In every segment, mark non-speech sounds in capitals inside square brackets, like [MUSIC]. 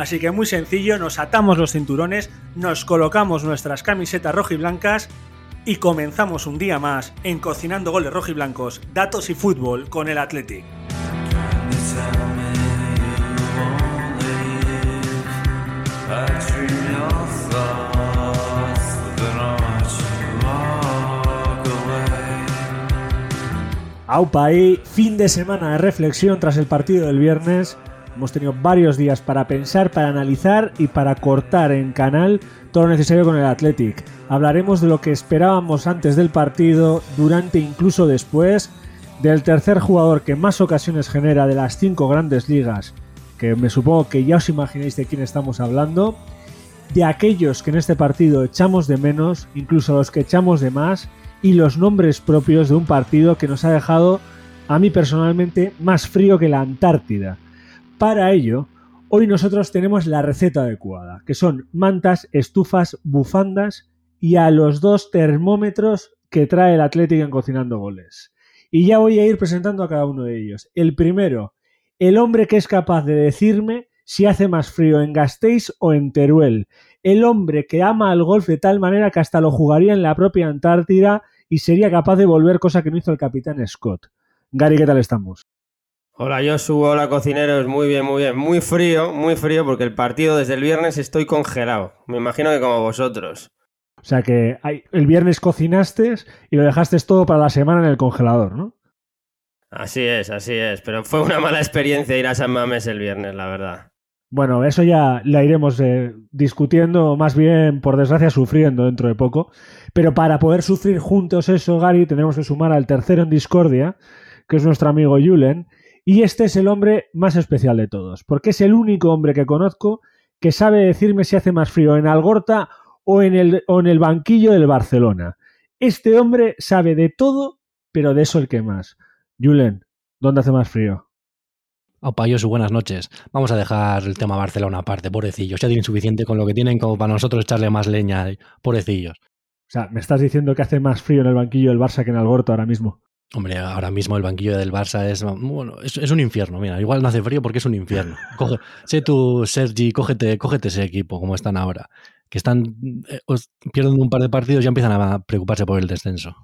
Así que muy sencillo, nos atamos los cinturones, nos colocamos nuestras camisetas rojiblancas y comenzamos un día más en Cocinando Goles Rojiblancos, Datos y Fútbol con el Athletic. Aupa ahí, fin de semana de reflexión tras el partido del viernes. Hemos tenido varios días para pensar, para analizar y para cortar en canal todo lo necesario con el Athletic. Hablaremos de lo que esperábamos antes del partido, durante e incluso después, del tercer jugador que más ocasiones genera de las cinco grandes ligas, que me supongo que ya os imagináis de quién estamos hablando, de aquellos que en este partido echamos de menos, incluso los que echamos de más, y los nombres propios de un partido que nos ha dejado, a mí personalmente, más frío que la Antártida. Para ello, hoy nosotros tenemos la receta adecuada, que son mantas, estufas, bufandas y a los dos termómetros que trae el Atlético en Cocinando Goles. Y ya voy a ir presentando a cada uno de ellos. El primero, el hombre que es capaz de decirme si hace más frío en Gasteiz o en Teruel. El hombre que ama al golf de tal manera que hasta lo jugaría en la propia Antártida y sería capaz de volver cosa que no hizo el capitán Scott. Gary, ¿qué tal estamos? Hola Josu, hola cocineros, muy bien, muy bien. Muy frío, muy frío porque el partido desde el viernes estoy congelado. Me imagino que como vosotros. O sea que el viernes cocinaste y lo dejaste todo para la semana en el congelador, ¿no? Así es, así es. Pero fue una mala experiencia ir a San Mames el viernes, la verdad. Bueno, eso ya la iremos eh, discutiendo, más bien, por desgracia, sufriendo dentro de poco. Pero para poder sufrir juntos eso, Gary, tenemos que sumar al tercero en discordia, que es nuestro amigo Julen, y este es el hombre más especial de todos, porque es el único hombre que conozco que sabe decirme si hace más frío en Algorta o en el, o en el banquillo del Barcelona. Este hombre sabe de todo, pero de eso el que más. Julen, ¿dónde hace más frío? Opa, yo buenas noches. Vamos a dejar el tema Barcelona aparte, pobrecillos. Ya tienen suficiente con lo que tienen como para nosotros echarle más leña, pobrecillos. O sea, me estás diciendo que hace más frío en el banquillo del Barça que en Algorta ahora mismo. Hombre, ahora mismo el banquillo del Barça es, bueno, es, un infierno. Mira, igual no hace frío porque es un infierno. [LAUGHS] sé tú, Sergi, cógete, cógete ese equipo como están ahora. Que están, eh, pierden un par de partidos y ya empiezan a preocuparse por el descenso.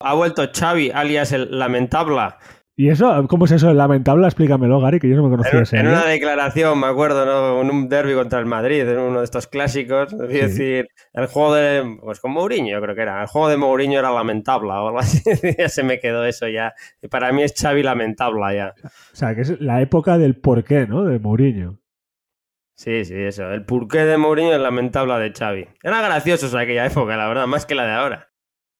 Ha vuelto Xavi, alias el lamentable. ¿Y eso? ¿Cómo es eso de lamentable? Explícamelo, Gary, que yo no me conocía en, ese. En una declaración, me acuerdo, ¿no? En un derby contra el Madrid, en uno de estos clásicos. Es decir, el juego de. Pues con Mourinho, yo creo que era. El juego de Mourinho era lamentable o algo así. [LAUGHS] ya se me quedó eso ya. Y para mí es Xavi lamentable ya. O sea, que es la época del porqué, ¿no? De Mourinho. Sí, sí, eso. El porqué de Mourinho es lamentable de Xavi. Era gracioso o aquella época, la verdad, más que la de ahora.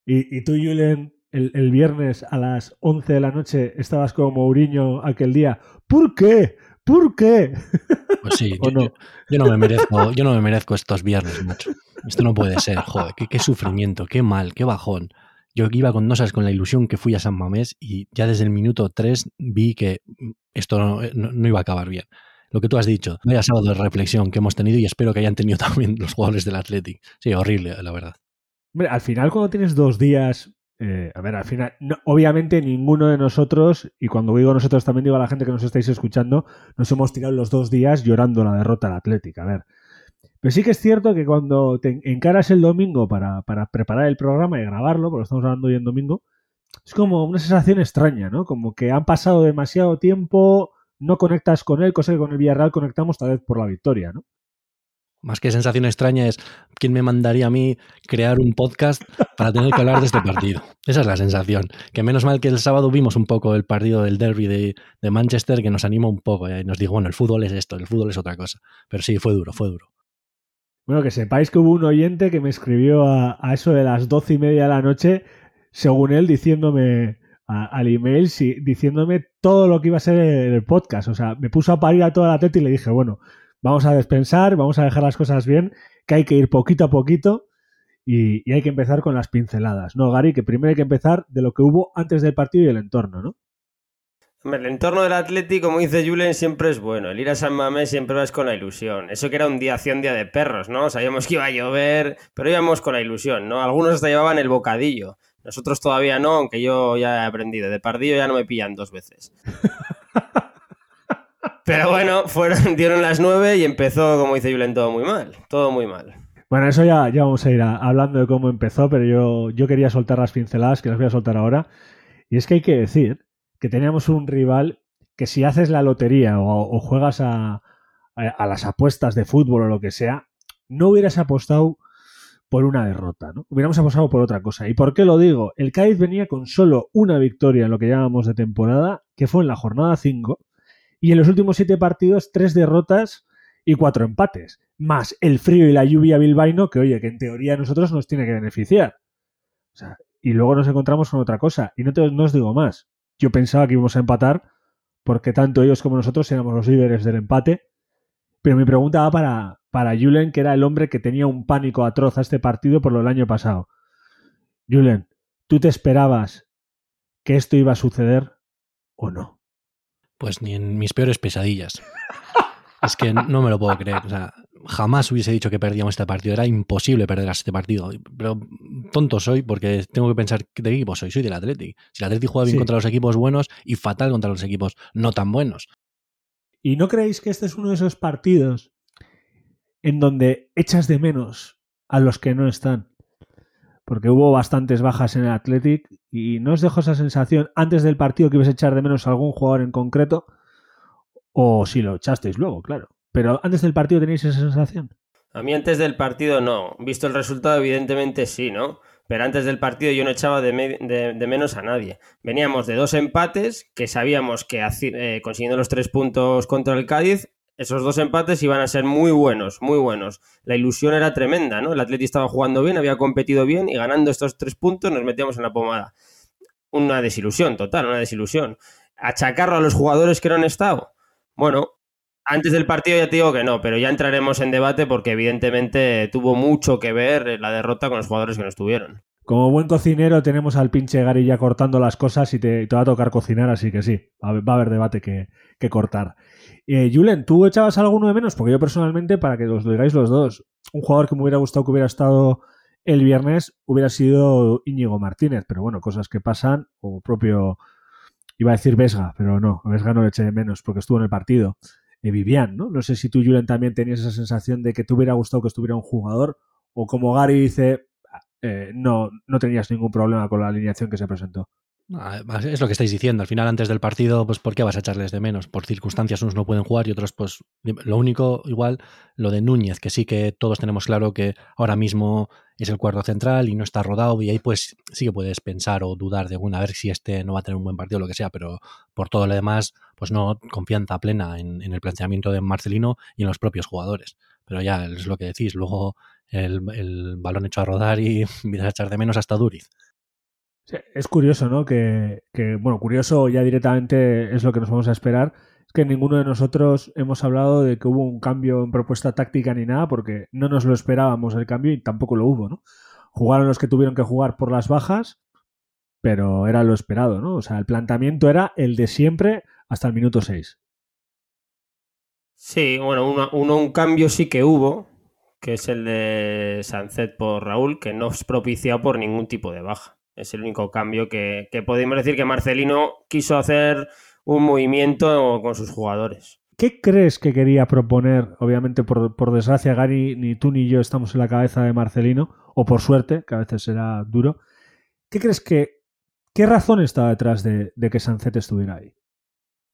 ¿Y, y tú, Julen, el, viernes a las 11 de la noche estabas como Mourinho aquel día. ¿Por qué? ¿Por qué? Pues sí, [LAUGHS] yo, no? Yo, no me merezco, yo no me merezco estos viernes, macho. Esto no puede ser, joder, qué, sufrimiento, qué mal, qué bajón. Yo iba con nosas con la ilusión que fui a San Mamés y ya desde el minuto 3 vi que esto no, iba a acabar bien. Lo que tú has dicho, vaya sábado de reflexión que hemos tenido y espero que hayan tenido [LAUGHS] también los jugadores del Athletic. Sí, horrible, la verdad. Hombre, al final cuando tienes dos días eh, a ver, al final, obviamente ninguno de nosotros, y cuando digo nosotros también digo a la gente que nos estáis escuchando, nos hemos tirado los dos días llorando la derrota al Atlético. A ver. Pero sí que es cierto que cuando te encaras el domingo para, preparar el programa y grabarlo, porque estamos hablando hoy en domingo, es como una sensación extraña, ¿no? Como que han pasado demasiado tiempo, no conectas con él, cosa que con el Villarreal conectamos tal vez por la victoria, ¿no? Más que sensación extraña es quién me mandaría a mí crear un podcast para tener que hablar de este partido. Esa es la sensación. Que menos mal que el sábado vimos un poco el partido del derby de, Manchester que nos animó un poco y nos dijo, bueno, el fútbol es esto, el fútbol es otra cosa. Pero sí, fue duro, fue duro. Bueno, que sepáis que hubo un oyente que me escribió a, eso de las doce y media de la noche, según él, diciéndome al email, diciéndome todo lo que iba a ser el podcast. O sea, me puso a parir a toda la teta y le dije, bueno, vamos a despensar, vamos a dejar las cosas bien, que hay que ir poquito a poquito y, hay que empezar con las pinceladas. No, Gary, que primero hay que empezar de lo que hubo antes del partido y el entorno, ¿no? el entorno del Atlético, como dice Julen, siempre es bueno. El ir a San Mamés siempre vas con la ilusión. Eso que era un día un día de perros, ¿no? Sabíamos que iba a llover, pero íbamos con la ilusión, ¿no? Algunos hasta llevaban el bocadillo. Nosotros todavía no, aunque yo ya he aprendido. De pardillo ya no me pillan dos veces. [LAUGHS] Pero bueno, fueron, [LAUGHS] dieron las nueve y empezó, como dice Julen, todo muy mal. Todo muy mal. Bueno, eso ya, ya vamos a ir hablando de cómo empezó, pero yo, yo quería soltar las pinceladas, que las voy a soltar ahora. Y es que hay que decir que teníamos un rival que si haces la lotería o, juegas a, a, las apuestas de fútbol o lo que sea, no hubieras apostado por una derrota, ¿no? Hubiéramos apostado por otra cosa. ¿Y por qué lo digo? El Cádiz venía con solo una victoria en lo que llamamos de temporada, que fue en la jornada 5, y en los últimos siete partidos, tres derrotas y cuatro empates. Más el frío y la lluvia bilbaíno, que oye, que en teoría a nosotros nos tiene que beneficiar. y luego nos encontramos con otra cosa. Y no, te, os digo más. Yo pensaba que íbamos a empatar, porque tanto ellos como nosotros éramos los líderes del empate. Pero mi pregunta va para, para Julen, que era el hombre que tenía un pánico atroz a este partido por lo del año pasado. Julen, ¿tú te esperabas que esto iba a suceder o no? Pues ni en mis peores pesadillas. [LAUGHS] es que no me lo puedo creer. O sea, jamás hubiese dicho que perdíamos este partido. Era imposible perder este partido. Pero tonto soy porque tengo que pensar de qué equipo soy. Soy del Atleti. Si el Atleti juega bien contra los equipos buenos y fatal contra los equipos no tan buenos. ¿Y no creéis que este es uno de esos partidos en donde echas de menos a los que no están? Porque hubo bastantes bajas en el Athletic y no os dejo esa sensación antes del partido que ibas a echar de menos a algún jugador en concreto o si lo echasteis luego, claro. Pero antes del partido tenéis esa sensación. A mí antes del partido no. Visto el resultado, evidentemente sí, ¿no? Pero antes del partido yo no echaba de, menos a nadie. Veníamos de dos empates que sabíamos que eh, consiguiendo los tres puntos contra el Cádiz esos dos empates iban a ser muy buenos, muy buenos. La ilusión era tremenda, ¿no? El Atleti estaba jugando bien, había competido bien y ganando estos tres puntos nos metíamos en la pomada. Una desilusión total, una desilusión. ¿Achacarlo a los jugadores que no han estado? Bueno, antes del partido ya te digo que no, pero ya entraremos en debate porque evidentemente tuvo mucho que ver la derrota con los jugadores que no estuvieron. Como buen cocinero tenemos al pinche Gary ya cortando las cosas y te, va a tocar cocinar, así que sí, va a haber, debate que, que cortar. Eh, Julen, ¿tú echabas alguno de menos? Porque yo personalmente, para que os lo digáis los dos, un jugador que me hubiera gustado que hubiera estado el viernes hubiera sido Íñigo Martínez, pero bueno, cosas que pasan, o propio, iba a decir Vesga, pero no, Vesga no le eché de menos porque estuvo en el partido. Eh, Vivian, ¿no? No sé si tú, Julen, también tenías esa sensación de que te hubiera gustado que estuviera un jugador, o como Gary dice, eh, no, no tenías ningún problema con la alineación que se presentó. Ah, es lo que estáis diciendo. Al final, antes del partido, pues ¿por qué vas a echarles de menos? Por circunstancias unos no pueden jugar y otros, pues lo único, igual, lo de Núñez, que sí que todos tenemos claro que ahora mismo es el cuarto central y no está rodado y ahí pues sí que puedes pensar o dudar de, bueno, a ver si este no va a tener un buen partido o lo que sea, pero por todo lo demás, pues no confianza plena en, el planteamiento de Marcelino y en los propios jugadores. Pero ya es lo que decís, luego el, el balón hecho a rodar y [LAUGHS] empiezas a echar de menos hasta Duriz. Es curioso, ¿no? Que, bueno, curioso ya directamente es lo que nos vamos a esperar. Es que ninguno de nosotros hemos hablado de que hubo un cambio en propuesta táctica ni nada, porque no nos lo esperábamos el cambio y tampoco lo hubo, ¿no? Jugaron los que tuvieron que jugar por las bajas, pero era lo esperado, ¿no? O sea, el planteamiento era el de siempre hasta el minuto 6. Sí, bueno, uno, un cambio sí que hubo, que es el de Sancet por Raúl, que no es propiciado por ningún tipo de baja. Es el único cambio que, podemos decir que Marcelino quiso hacer un movimiento con sus jugadores. ¿Qué crees que quería proponer? Obviamente, por, desgracia, Gary, ni tú ni yo estamos en la cabeza de Marcelino, o por suerte, que a veces será duro. ¿Qué crees que. ¿Qué razón estaba detrás de, que Sancet estuviera ahí?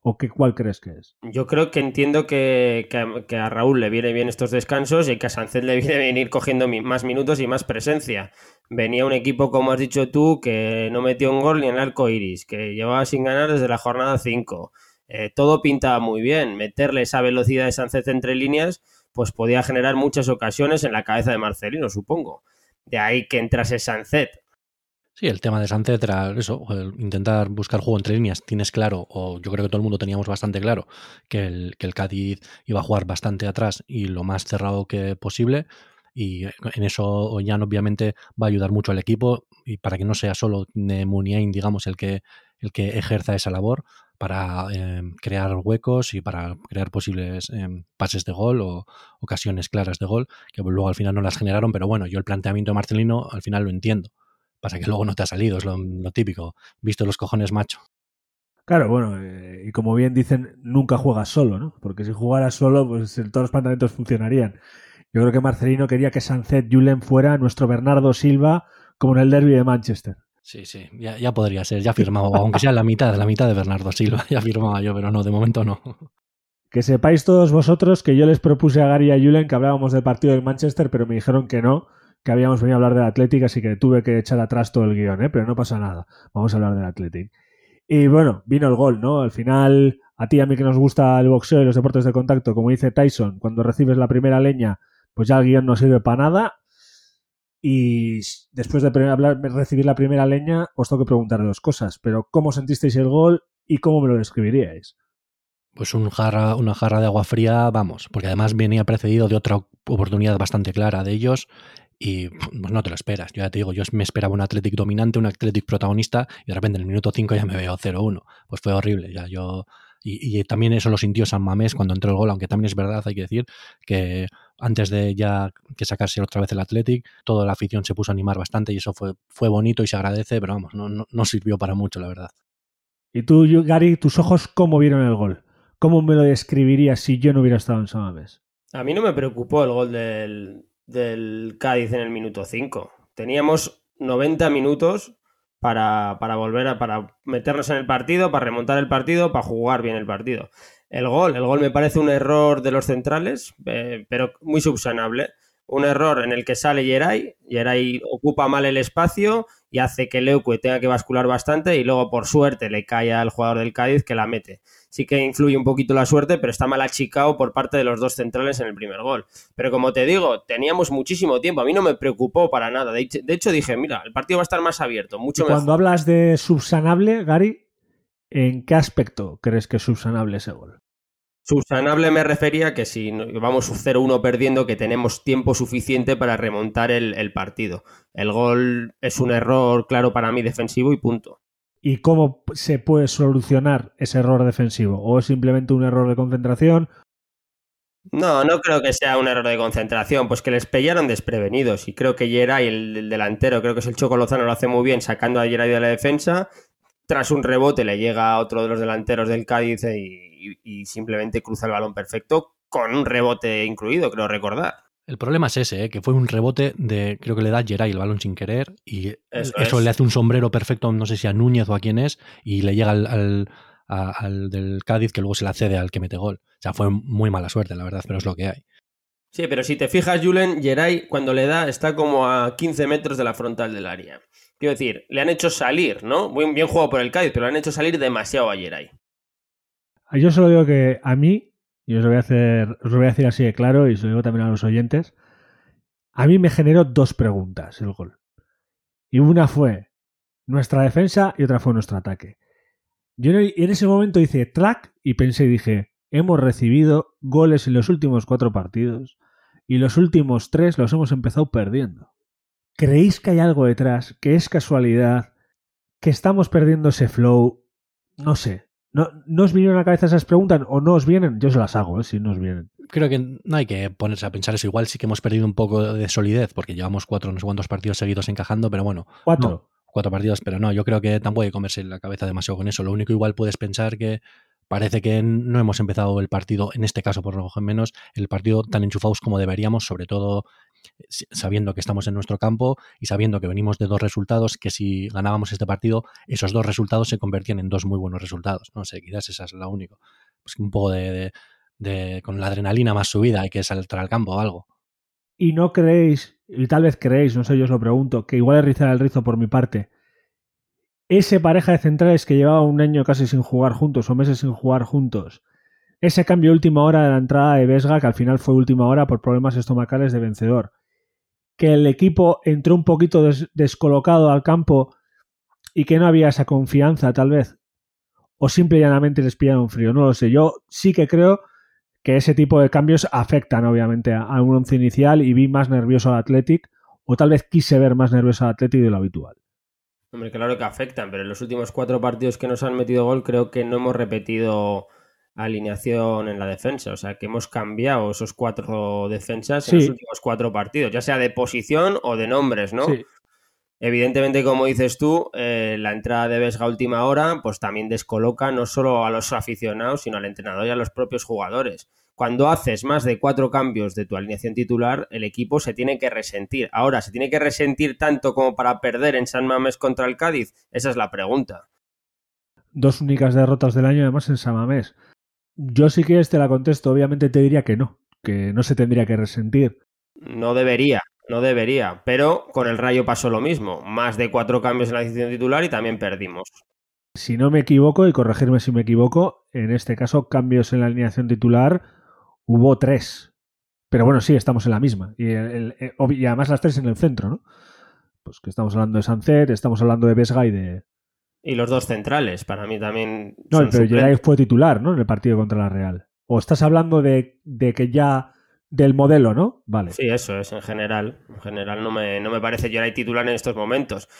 ¿O qué, cuál crees que es? Yo creo que entiendo que, que, a Raúl le viene bien estos descansos y que a Sancet le [LAUGHS] viene bien ir cogiendo más minutos y más presencia. Venía un equipo, como has dicho tú, que no metió un gol ni en el arco iris, que llevaba sin ganar desde la jornada 5. Eh, todo pintaba muy bien. Meterle esa velocidad de Sancet entre líneas, pues podía generar muchas ocasiones en la cabeza de Marcelino, supongo. De ahí que entrase Sancet Sí, el tema de Sánchez era eso, intentar buscar juego entre líneas. Tienes claro, o yo creo que todo el mundo teníamos bastante claro, que el, que el Cádiz iba a jugar bastante atrás y lo más cerrado que posible. Y en eso Oñán obviamente va a ayudar mucho al equipo y para que no sea solo Muniain, digamos, el que, el que ejerza esa labor para em, crear huecos y para crear posibles em, pases de gol o ocasiones claras de gol, que luego al final no las generaron, pero bueno, yo el planteamiento de Marcelino al final lo entiendo Pasa que luego no te ha salido, es lo, típico. Visto los cojones macho. Claro, bueno, eh, y como bien dicen, nunca juegas solo, ¿no? Porque si jugaras solo, pues todos los planteamientos funcionarían. Yo creo que Marcelino quería que Sancet Julen fuera nuestro Bernardo Silva como en el derby de Manchester. Sí, sí, ya, podría ser, ya firmaba, aunque sea la mitad, la mitad de Bernardo Silva, [LAUGHS] ya firmaba yo, pero no, de momento no. Que sepáis todos vosotros que yo les propuse a Gary y a Julen que hablábamos del partido de Manchester, pero me dijeron que no, que habíamos venido a hablar del Athletic, así que tuve que echar atrás todo el guion, ¿eh? pero no pasa nada. Vamos a hablar del Athletic. Y bueno, vino el gol, ¿no? Al final, a ti a mí que nos gusta el boxeo y los deportes de contacto, como dice Tyson, cuando recibes la primera leña, pues ya el guion no sirve para nada. Y después de recibir la primera leña, os tengo que preguntar dos cosas. Pero, ¿cómo sentisteis el gol y cómo me lo describiríais? Pues un jarra, una jarra de agua fría, vamos, porque además venía precedido de otra oportunidad bastante clara de ellos y pues no te lo esperas. Yo ya te digo, yo me esperaba un Athletic dominante, un Athletic protagonista y de repente en el minuto 5 ya me veo 0-1. Pues fue horrible. Ya yo y, también eso lo sintió San Mamés cuando entró el gol, aunque también es verdad, hay que decir que antes de ya que sacarse otra vez el Athletic, toda la afición se puso a animar bastante y eso fue, fue bonito y se agradece, pero vamos, no, no, sirvió para mucho, la verdad. ¿Y tú, Gary, tus ojos cómo vieron el gol? ¿Cómo me lo describirías si yo no hubiera estado en San Mamés? A mí no me preocupó el gol del, Cádiz en el minuto 5. Teníamos 90 minutos para, volver a para meternos en el partido, para remontar el partido, para jugar bien el partido. El gol, el gol me parece un error de los centrales, eh, pero muy subsanable un error en el que sale Yeray, Yeray ocupa mal el espacio y hace que Leuque tenga que bascular bastante y luego por suerte le cae al jugador del Cádiz que la mete. Sí que influye un poquito la suerte, pero está mal achicado por parte de los dos centrales en el primer gol. Pero como te digo, teníamos muchísimo tiempo, a mí no me preocupó para nada. De hecho, dije, mira, el partido va a estar más abierto, mucho. Cuando hablas de subsanable, Gary, ¿en qué aspecto crees que es subsanable ese gol? Subsanable me refería que si vamos 0-1 perdiendo, que tenemos tiempo suficiente para remontar el, partido. El gol es un error claro para mí defensivo y punto. ¿Y cómo se puede solucionar ese error defensivo? ¿O es simplemente un error de concentración? No, no creo que sea un error de concentración, pues que les pillaron desprevenidos. Y creo que Geray, el, el delantero, creo que es el Choco Lozano, lo hace muy bien sacando a Geray de la defensa. Tras un rebote le llega a otro de los delanteros del Cádiz y y, simplemente cruza el balón perfecto con un rebote incluido, creo recordar. El problema es ese, ¿eh? que fue un rebote de, creo que le da Geray el balón sin querer y eso, le hace un sombrero perfecto, no sé si a Núñez o a quién es, y le llega al, al, del Cádiz que luego se la cede al que mete gol. O sea, fue muy mala suerte, la verdad, pero es lo que hay. Sí, pero si te fijas, Julen, Geray cuando le da está como a 15 metros de la frontal del área. Quiero decir, le han hecho salir, ¿no? Muy bien jugado por el Cádiz, pero le han hecho salir demasiado a Geray. Yo solo digo que a mí, y os lo voy a hacer, os lo voy a decir así de claro, y os lo digo también a los oyentes, a mí me generó dos preguntas el gol. Y una fue nuestra defensa y otra fue nuestro ataque. Yo en ese momento hice track y pensé y dije, hemos recibido goles en los últimos cuatro partidos y los últimos tres los hemos empezado perdiendo. ¿Creéis que hay algo detrás? ¿Que es casualidad? ¿Que estamos perdiendo ese flow? No sé. ¿No, ¿No os vinieron a la cabeza esas preguntas o no os vienen? Yo se las hago, ¿eh? si no os vienen. Creo que no hay que ponerse a pensar eso. Igual sí que hemos perdido un poco de solidez porque llevamos cuatro, no sé cuántos partidos seguidos encajando, pero bueno. Cuatro. cuatro partidos, pero no, yo creo que tampoco hay que comerse la cabeza demasiado con eso. Lo único igual puedes pensar que parece que no hemos empezado el partido, en este caso por lo menos, el partido tan enchufados como deberíamos, sobre todo sabiendo que estamos en nuestro campo y sabiendo que venimos de dos resultados, que si ganábamos este partido, esos dos resultados se convertían en dos muy buenos resultados. No sé, quizás esa es la única. Pues un poco de, de, con la adrenalina más subida hay que salir al campo o algo. Y no creéis, y tal vez creéis, no sé, yo os lo pregunto, que igual es rizar el rizo por mi parte. Ese pareja de centrales que llevaba un año casi sin jugar juntos o meses sin jugar juntos, ese cambio última hora de la entrada de Vesga, que al final fue última hora por problemas estomacales de vencedor, que el equipo entró un poquito descolocado al campo y que no había esa confianza, tal vez, o simple y llanamente les pillaron frío, no lo sé. Yo sí que creo que ese tipo de cambios afectan, obviamente, a un once inicial y vi más nervioso al Athletic, o tal vez quise ver más nervioso al Athletic de lo habitual. Hombre, claro que afectan, pero en los últimos cuatro partidos que nos han metido gol, creo que no hemos repetido alineación en la defensa. O sea, que hemos cambiado esos cuatro defensas en los últimos cuatro partidos, ya sea de posición o de nombres, ¿no? Evidentemente, como dices tú, eh, la entrada de Vesga a última hora, pues también descoloca no solo a los aficionados, sino al entrenador y a los propios jugadores. Cuando haces más de cuatro cambios de tu alineación titular, el equipo se tiene que resentir. Ahora, ¿se tiene que resentir tanto como para perder en San Mamés contra el Cádiz? Esa es la pregunta. Dos únicas derrotas del año, además, en San Mamés. Yo sí que te la contesto, obviamente te diría que no, que no se tendría que resentir. No debería, no debería, pero con el Rayo pasó lo mismo, más de cuatro cambios en la decisión titular y también perdimos. Si no me equivoco, y corregirme si me equivoco, en este caso cambios en la alineación titular hubo tres. Pero bueno, sí, estamos en la misma. Y, además las tres en el centro, ¿no? Pues que estamos hablando de Sancet, estamos hablando de Vesga y de, y los dos centrales, para mí también. No, pero Geray fue titular, ¿no? En el partido contra la Real. O estás hablando de, que ya. del modelo, ¿no? Vale. Sí, eso es, en general. En general no me, no me parece Geray titular en estos momentos.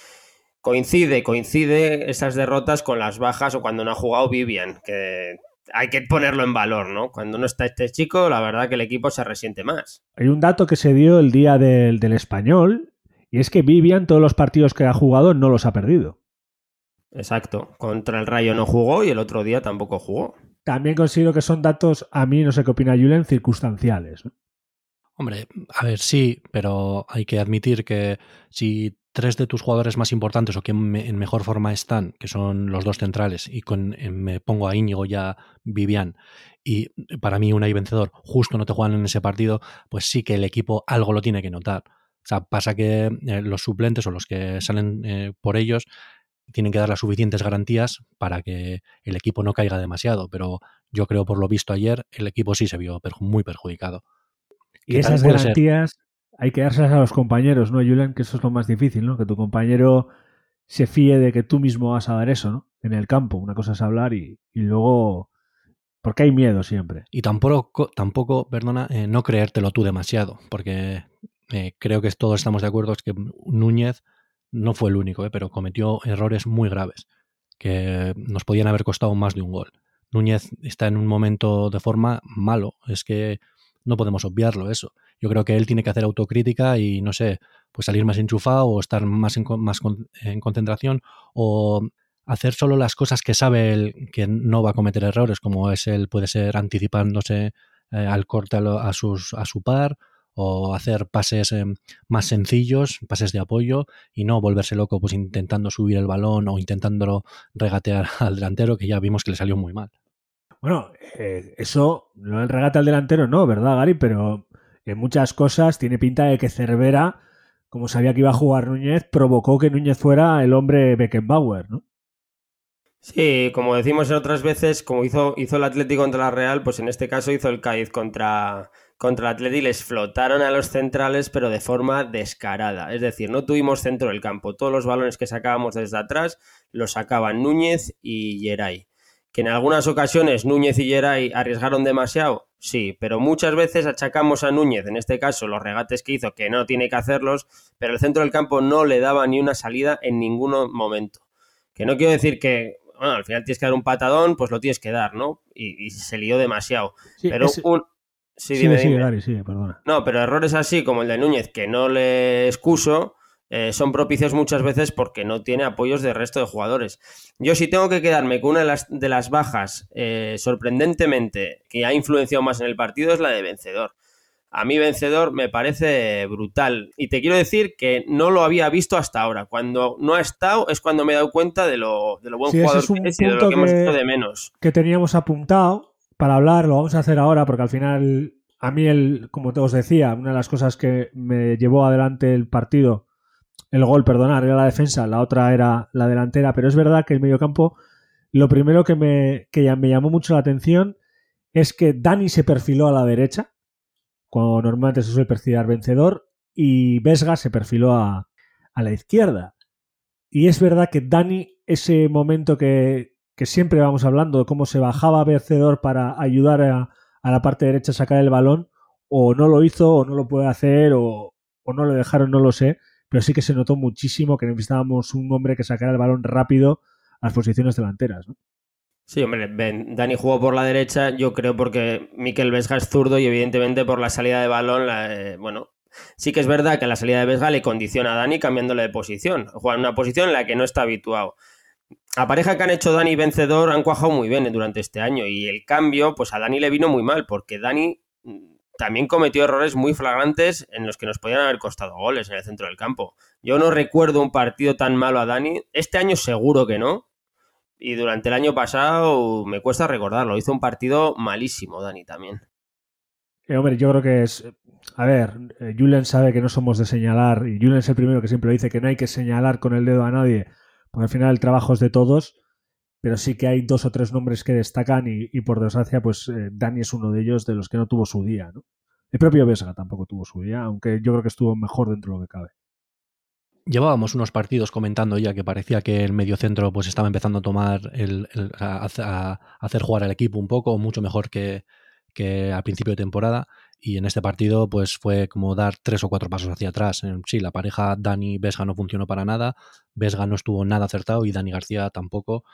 Coincide, coincide esas derrotas con las bajas o cuando no ha jugado Vivian, que hay que ponerlo en valor, ¿no? Cuando no está este chico, la verdad que el equipo se resiente más. Hay un dato que se dio el día del, del español, y es que Vivian, todos los partidos que ha jugado, no los ha perdido. Exacto. Contra el Rayo no jugó y el otro día tampoco jugó. También considero que son datos, a mí no sé qué opina Julen, circunstanciales. Hombre, a ver, sí, pero hay que admitir que si tres de tus jugadores más importantes o que en mejor forma están, que son los dos centrales, y con me pongo a Íñigo y a Vivian, y para mí una y vencedor, justo no te juegan en ese partido, pues sí que el equipo algo lo tiene que notar. O sea, pasa que eh, los suplentes o los que salen eh, por ellos tienen que dar las suficientes garantías para que el equipo no caiga demasiado, pero yo creo por lo visto ayer el equipo sí se vio muy perjudicado. Y esas garantías hay que dárselas a los compañeros, ¿no, Julian? Que eso es lo más difícil, ¿no? Que tu compañero se fíe de que tú mismo vas a dar eso, ¿no? En el campo. Una cosa es hablar y, luego... Porque hay miedo siempre. Y tampoco, tampoco perdona, eh, no creértelo tú demasiado, porque eh, creo que todos estamos de acuerdo es que Núñez no fue el único, ¿eh? pero cometió errores muy graves que nos podían haber costado más de un gol. Núñez está en un momento de forma malo, es que no podemos obviarlo eso. Yo creo que él tiene que hacer autocrítica y, no sé, pues salir más enchufado o estar más en, más en concentración o hacer solo las cosas que sabe él que no va a cometer errores, como es él puede ser anticipándose eh, al corte a, sus, a su par o hacer pases em, más sencillos, pases de apoyo y no volverse loco pues intentando subir el balón o intentándolo regatear [LAUGHS] al delantero que ya vimos que le salió muy mal. Bueno, eh, eso, no el regate al delantero no, ¿verdad, Gary? Pero en muchas cosas tiene pinta de que Cervera, como sabía que iba a jugar Núñez, provocó que Núñez fuera el hombre Beckenbauer, ¿no? Sí, como decimos en otras veces, como hizo, hizo el Atlético contra la Real, pues en este caso hizo el Cádiz contra, contra el Atleti les flotaron a los centrales, pero de forma descarada. Es decir, no tuvimos centro del campo. Todos los balones que sacábamos desde atrás los sacaban Núñez y Geray. Que en algunas ocasiones Núñez y Geray arriesgaron demasiado, sí, pero muchas veces achacamos a Núñez, en este caso los regates que hizo, que no tiene que hacerlos, pero el centro del campo no le daba ni una salida en ningún momento. Que no quiero decir que, bueno, al final tienes que dar un patadón, pues lo tienes que dar, ¿no? Y, se lió demasiado. pero un, Sí, dime, sí, perdona. No, pero errores así como el de Núñez, que no le excuso, eh, son propicios muchas veces porque no tiene apoyos del resto de jugadores. Yo si tengo que quedarme con una de las, de las bajas, eh, sorprendentemente, que ha influenciado más en el partido, es la de vencedor. a mí vencedor me parece brutal. Y te quiero decir que no lo había visto hasta ahora. Cuando no ha estado es cuando me he dado cuenta de lo, de lo buen jugador que es y de lo que, hemos hecho de menos. Que teníamos apuntado para hablar, lo vamos a hacer ahora porque al final a mí, el, como te os decía, una de las cosas que me llevó adelante el partido, el gol, perdonar, era la defensa, la otra era la delantera, pero es verdad que el mediocampo, lo primero que me, que me llamó mucho la atención es que Dani se perfiló a la derecha, cuando normalmente se suele perfilar vencedor, y Vesga se perfiló a, a la izquierda. Y es verdad que Dani, ese momento que, que siempre vamos hablando de cómo se bajaba vencedor para ayudar a, la parte derecha a sacar el balón, o no lo hizo, o no lo puede hacer, o, no lo dejaron, no lo sé, pero sí que se notó muchísimo que necesitábamos un hombre que sacara el balón rápido a las posiciones delanteras. Sí, hombre, Dani jugó por la derecha, yo creo porque Miquel Vesga es zurdo y evidentemente por la salida de balón, eh, bueno, sí que es verdad que la salida de Vesga le condiciona a Dani cambiándole de posición, juega en una posición en la que no está habituado. La pareja que han hecho Dani vencedor han cuajado muy bien durante este año y el cambio, pues a Dani le vino muy mal porque Dani mm, también cometió errores muy flagrantes en los que nos podían haber costado goles en el centro del campo. Yo no recuerdo un partido tan malo a Dani, este año seguro que no, y durante el año pasado me cuesta recordarlo. Hizo un partido malísimo, Dani, también. Eh, hombre, yo creo que es. A ver, eh, Julen sabe que no somos de señalar, y Julen es el primero que siempre dice que no hay que señalar con el dedo a nadie, porque al final el trabajo es de todos, pero sí que hay dos o tres nombres que destacan, y, por desgracia, pues eh, Dani es uno de ellos de los que no tuvo su día, ¿no? El propio Vesga tampoco tuvo su día, aunque yo creo que estuvo mejor dentro de lo que cabe. Llevábamos unos partidos comentando ya que parecía que el mediocentro pues estaba empezando a tomar el, a, hacer jugar al equipo un poco, mucho mejor que, que a principio de temporada. Y en este partido, pues fue como dar tres o cuatro pasos hacia atrás. Sí, la pareja Dani-Vesga no funcionó para nada. Vesga no estuvo nada acertado y Dani García tampoco.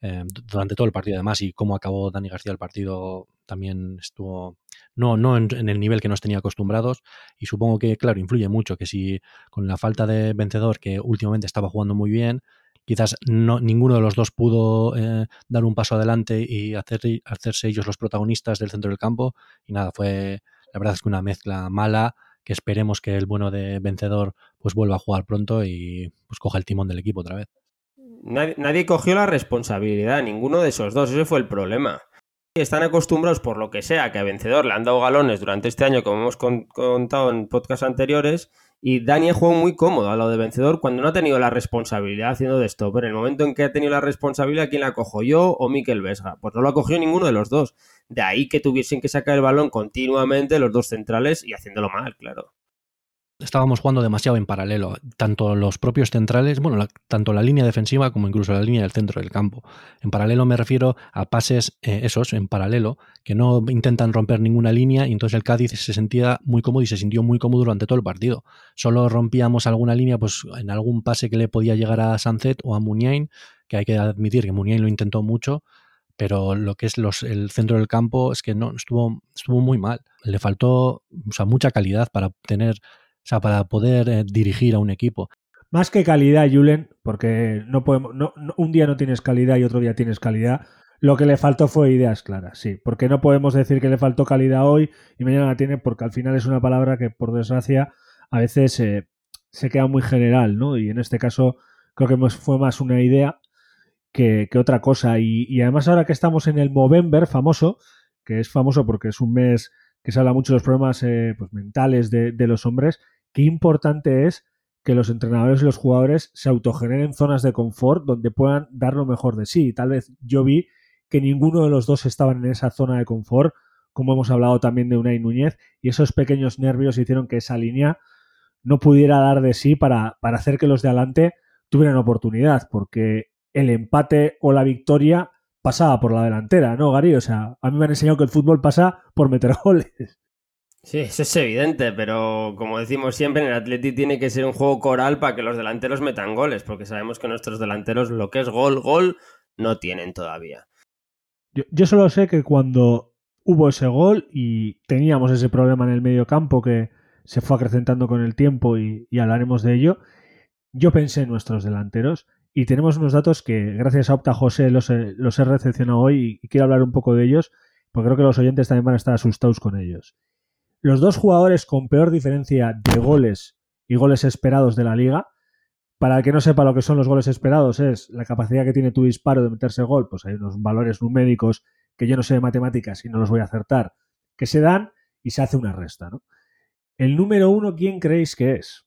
Eh, durante todo el partido además y cómo acabó Dani García el partido también estuvo no, no en, el nivel que nos tenía acostumbrados y supongo que claro influye mucho que si con la falta de vencedor que últimamente estaba jugando muy bien quizás no, ninguno de los dos pudo eh, dar un paso adelante y hacer, hacerse ellos los protagonistas del centro del campo y nada fue la verdad es que una mezcla mala que esperemos que el bueno de vencedor pues vuelva a jugar pronto y pues coja el timón del equipo otra vez Nadie, cogió la responsabilidad, ninguno de esos dos, ese fue el problema. Están acostumbrados, por lo que sea, que a Vencedor le han dado galones durante este año, como hemos contado en podcasts anteriores, y Dani jugó muy cómodo a lo de Vencedor cuando no ha tenido la responsabilidad haciendo de esto. Pero en el momento en que ha tenido la responsabilidad, ¿quién la cojo yo o Miquel Vesga? Pues no lo ha cogido ninguno de los dos. De ahí que tuviesen que sacar el balón continuamente los dos centrales y haciéndolo mal, claro estábamos jugando demasiado en paralelo, tanto los propios centrales, bueno, tanto la línea defensiva como incluso la línea del centro del campo. En paralelo me refiero a pases eh, esos, en paralelo, que no intentan romper ninguna línea y entonces el Cádiz se sentía muy cómodo y se sintió muy cómodo durante todo el partido. Solo rompíamos alguna línea pues en algún pase que le podía llegar a Sanzet o a Muniain, que hay que admitir que Muniain lo intentó mucho, pero lo que es los, el centro del campo es que no estuvo, estuvo muy mal. Le faltó mucha calidad para tener sea, para poder eh, dirigir a un equipo. Más que calidad, Julen, porque no podemos, no, un día no tienes calidad y otro día tienes calidad. Lo que le faltó fue ideas claras, sí. Porque no podemos decir que le faltó calidad hoy y mañana la tiene, porque al final es una palabra que, por desgracia, a veces eh, se queda muy general, ¿no? Y en este caso creo que fue más una idea que, otra cosa. Y, además ahora que estamos en el Movember famoso, que es famoso porque es un mes que se habla mucho de los problemas eh, pues, mentales de, los hombres, qué importante es que los entrenadores y los jugadores se autogeneren zonas de confort donde puedan dar lo mejor de sí. Tal vez yo vi que ninguno de los dos estaban en esa zona de confort, como hemos hablado también de Unai Núñez, y esos pequeños nervios hicieron que esa línea no pudiera dar de sí para, para hacer que los de adelante tuvieran oportunidad, porque el empate o la victoria pasaba por la delantera, ¿no, Gary? O sea, a mí me han enseñado que el fútbol pasa por meter [LAUGHS] goles. Sí, eso es evidente, pero como decimos siempre, en el Atleti tiene que ser un juego coral para que los delanteros metan goles, porque sabemos que nuestros delanteros lo que es gol, gol, no tienen todavía. Yo, solo sé que cuando hubo ese gol y teníamos ese problema en el medio campo que se fue acrecentando con el tiempo y, hablaremos de ello, yo pensé en nuestros delanteros y tenemos unos datos que gracias a Opta José los he, los he recepcionado hoy y quiero hablar un poco de ellos porque creo que los oyentes también van a estar asustados con ellos. Los dos jugadores con peor diferencia de goles y goles esperados de la liga. Para el que no sepa lo que son los goles esperados, es la capacidad que tiene tu disparo de meterse gol. Pues hay unos valores numéricos que yo no sé de matemáticas y no los voy a acertar, que se dan y se hace una resta. ¿no? El número uno, ¿quién creéis que es?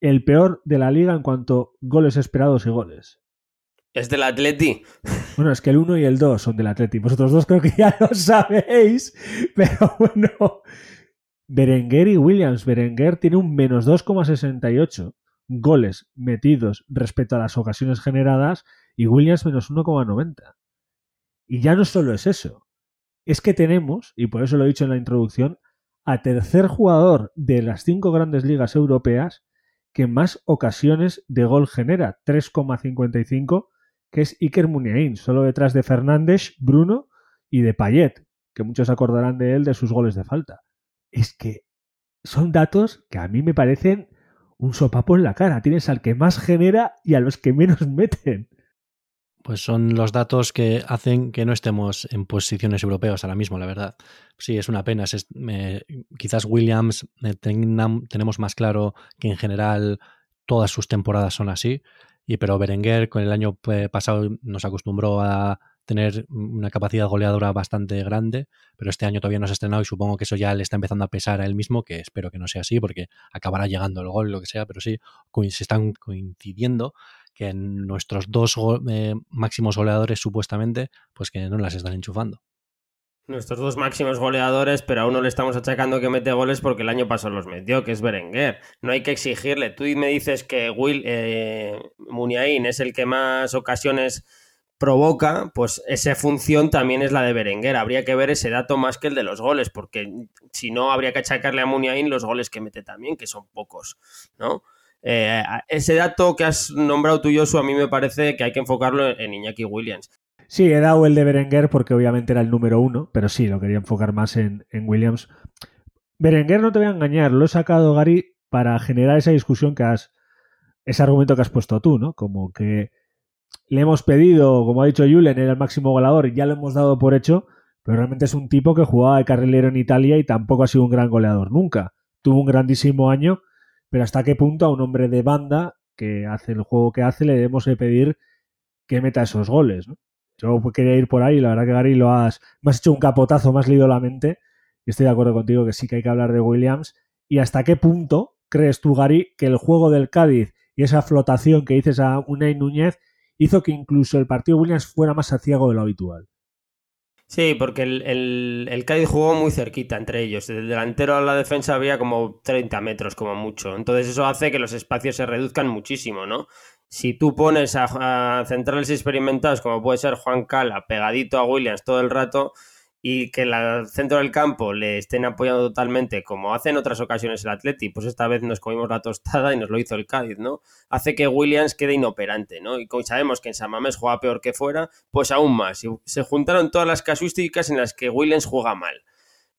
El peor de la liga en cuanto goles esperados y goles. Es del Atleti. Bueno, es que el 1 y el 2 son del Atleti. Vosotros dos creo que ya lo sabéis. Pero [LAUGHS] bueno. Berenguer y Williams. Berenguer tiene un menos 2,68 goles metidos respecto a las ocasiones generadas y Williams menos 1,90. Y ya no solo es eso. Es que tenemos, y por eso lo he dicho en la introducción, a tercer jugador de las cinco grandes ligas europeas que más ocasiones de gol genera, 3,55 que es Iker Muniain, solo detrás de Fernández, Bruno y de Payet, que muchos acordarán de él de sus goles de falta. Es que son datos que a mí me parecen un sopapo en la cara. Tienes al que más genera y a los que menos [LAUGHS] meten. Pues son los datos que hacen que no estemos en posiciones europeas ahora mismo, la verdad. Sí, es una pena. quizás Williams eh, tenemos más claro que en general todas sus temporadas son así, y pero Berenguer con el año eh, pasado nos acostumbró a tener una capacidad goleadora bastante grande, pero este año todavía no se ha estrenado y supongo que eso ya le está empezando a pesar a él mismo, que espero que no sea así, porque acabará llegando el gol, lo que sea, pero sí, se están coincidiendo que nuestros dos eh, máximos goleadores supuestamente, pues que no las están enchufando. Nuestros dos máximos goleadores, pero a uno le estamos achacando que mete goles porque el año pasado los metió, que es Berenguer. No hay que exigirle. Tú me dices que Will eh, Muniain es el que más ocasiones provoca, pues esa función también es la de Berenguer. Habría que ver ese dato más que el de los goles, porque si no, habría que achacarle a Muniain los goles que mete también, que son pocos, ¿no? Eh, ese dato que has nombrado tú, a mí me parece que hay que enfocarlo en Iñaki Williams. Sí, he dado el de Berenguer porque obviamente era el número uno, pero sí, lo quería enfocar más en, Williams. Berenguer, no te voy a engañar, lo he sacado, Gary, para generar esa discusión que has. ese argumento que has puesto tú, ¿no? Como que le hemos pedido, como ha dicho Julen, era el máximo goleador y ya lo hemos dado por hecho, pero realmente es un tipo que jugaba de carrilero en Italia y tampoco ha sido un gran goleador nunca. Tuvo un grandísimo año, pero hasta qué punto a un hombre de banda que hace el juego que hace le debemos de pedir que meta esos goles, ¿no? Yo quería ir por ahí, la verdad que Gary lo has, me has hecho un capotazo, más leído la mente y estoy de acuerdo contigo que sí que hay que hablar de Williams. ¿Y hasta qué punto crees tú, Gary, que el juego del Cádiz y esa flotación que dices a Unai Núñez hizo que incluso el partido Williams fuera más aciago de lo habitual? Sí, porque el, el, Cádiz jugó muy cerquita entre ellos. Del delantero a la defensa había como 30 metros como mucho. Entonces eso hace que los espacios se reduzcan muchísimo, ¿no? Si tú pones a, centrales experimentados, como puede ser Juan Cala, pegadito a Williams todo el rato, y que el centro del campo le estén apoyando totalmente, como hace en otras ocasiones el Atleti, pues esta vez nos comimos la tostada y nos lo hizo el Cádiz, ¿no? Hace que Williams quede inoperante, ¿no? Y como sabemos que en San Mamés juega peor que fuera, pues aún más. se juntaron todas las casuísticas en las que Williams juega mal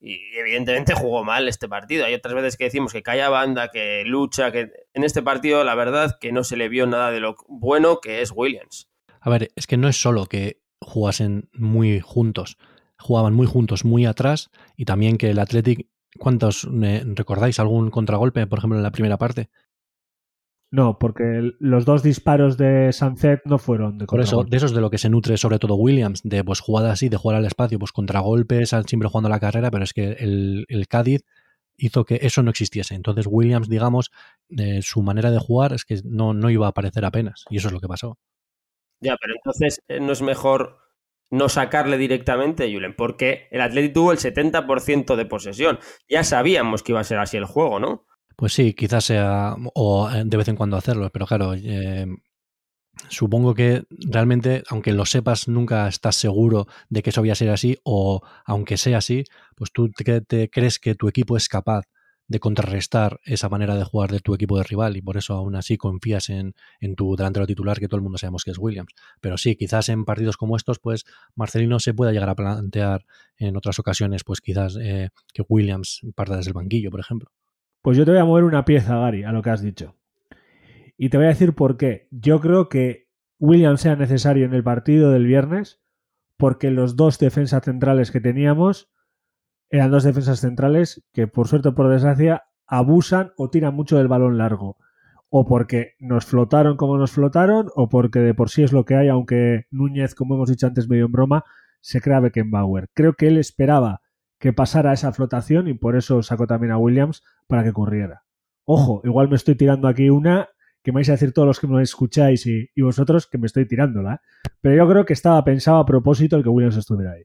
y evidentemente jugó mal este partido. Hay otras veces que decimos que calla banda, que lucha, que en este partido la verdad que no se le vio nada de lo bueno que es Williams. A ver, es que no es solo que jugasen muy juntos, jugaban muy juntos, muy atrás y también que el Athletic, ¿cuántos eh, recordáis algún contragolpe, por ejemplo, en la primera parte? No, porque los dos disparos de Sunset no fueron de Por eso, de eso es de lo que se nutre sobre todo Williams, de pues jugadas así, de jugar al espacio, pues contragolpes, siempre jugando la carrera, pero es que el, Cádiz hizo que eso no existiese. Entonces Williams, digamos, de su manera de jugar es que no, no iba a aparecer apenas, y eso es lo que pasó. Ya, pero entonces eh, no es mejor no sacarle directamente, Julen, porque el Atlético tuvo el 70% de posesión. Ya sabíamos que iba a ser así el juego, ¿no? Pues sí, quizás sea, o eh, de vez en cuando hacerlo, pero claro, eh, supongo que realmente, aunque lo sepas, nunca estás seguro de que eso vaya a ser así, o aunque sea así, pues tú te, crees que tu equipo es capaz de contrarrestar esa manera de jugar de tu equipo de rival y por eso aún así confías en, en, tu delantero titular que todo el mundo sabemos que es Williams. Pero sí, quizás en partidos como estos, pues Marcelino se pueda llegar a plantear en otras ocasiones, pues quizás eh, que Williams parta desde el banquillo, por ejemplo. Pues yo te voy a mover una pieza, Gary, a lo que has dicho. Y te voy a decir por qué. Yo creo que Williams sea necesario en el partido del viernes porque los dos defensas centrales que teníamos eran dos defensas centrales que, por suerte o por desgracia, abusan o tiran mucho del balón largo. O porque nos flotaron como nos flotaron, o porque de por sí es lo que hay, aunque Núñez, como hemos dicho antes, medio en broma, se crea Beckenbauer. Creo que él esperaba que pasara esa flotación y por eso sacó también a Williams para que corriera. Ojo, igual me estoy tirando aquí una que me vais a decir todos los que me escucháis y, vosotros que me estoy tirándola. Pero yo creo que estaba pensado a propósito el que Williams estuviera ahí.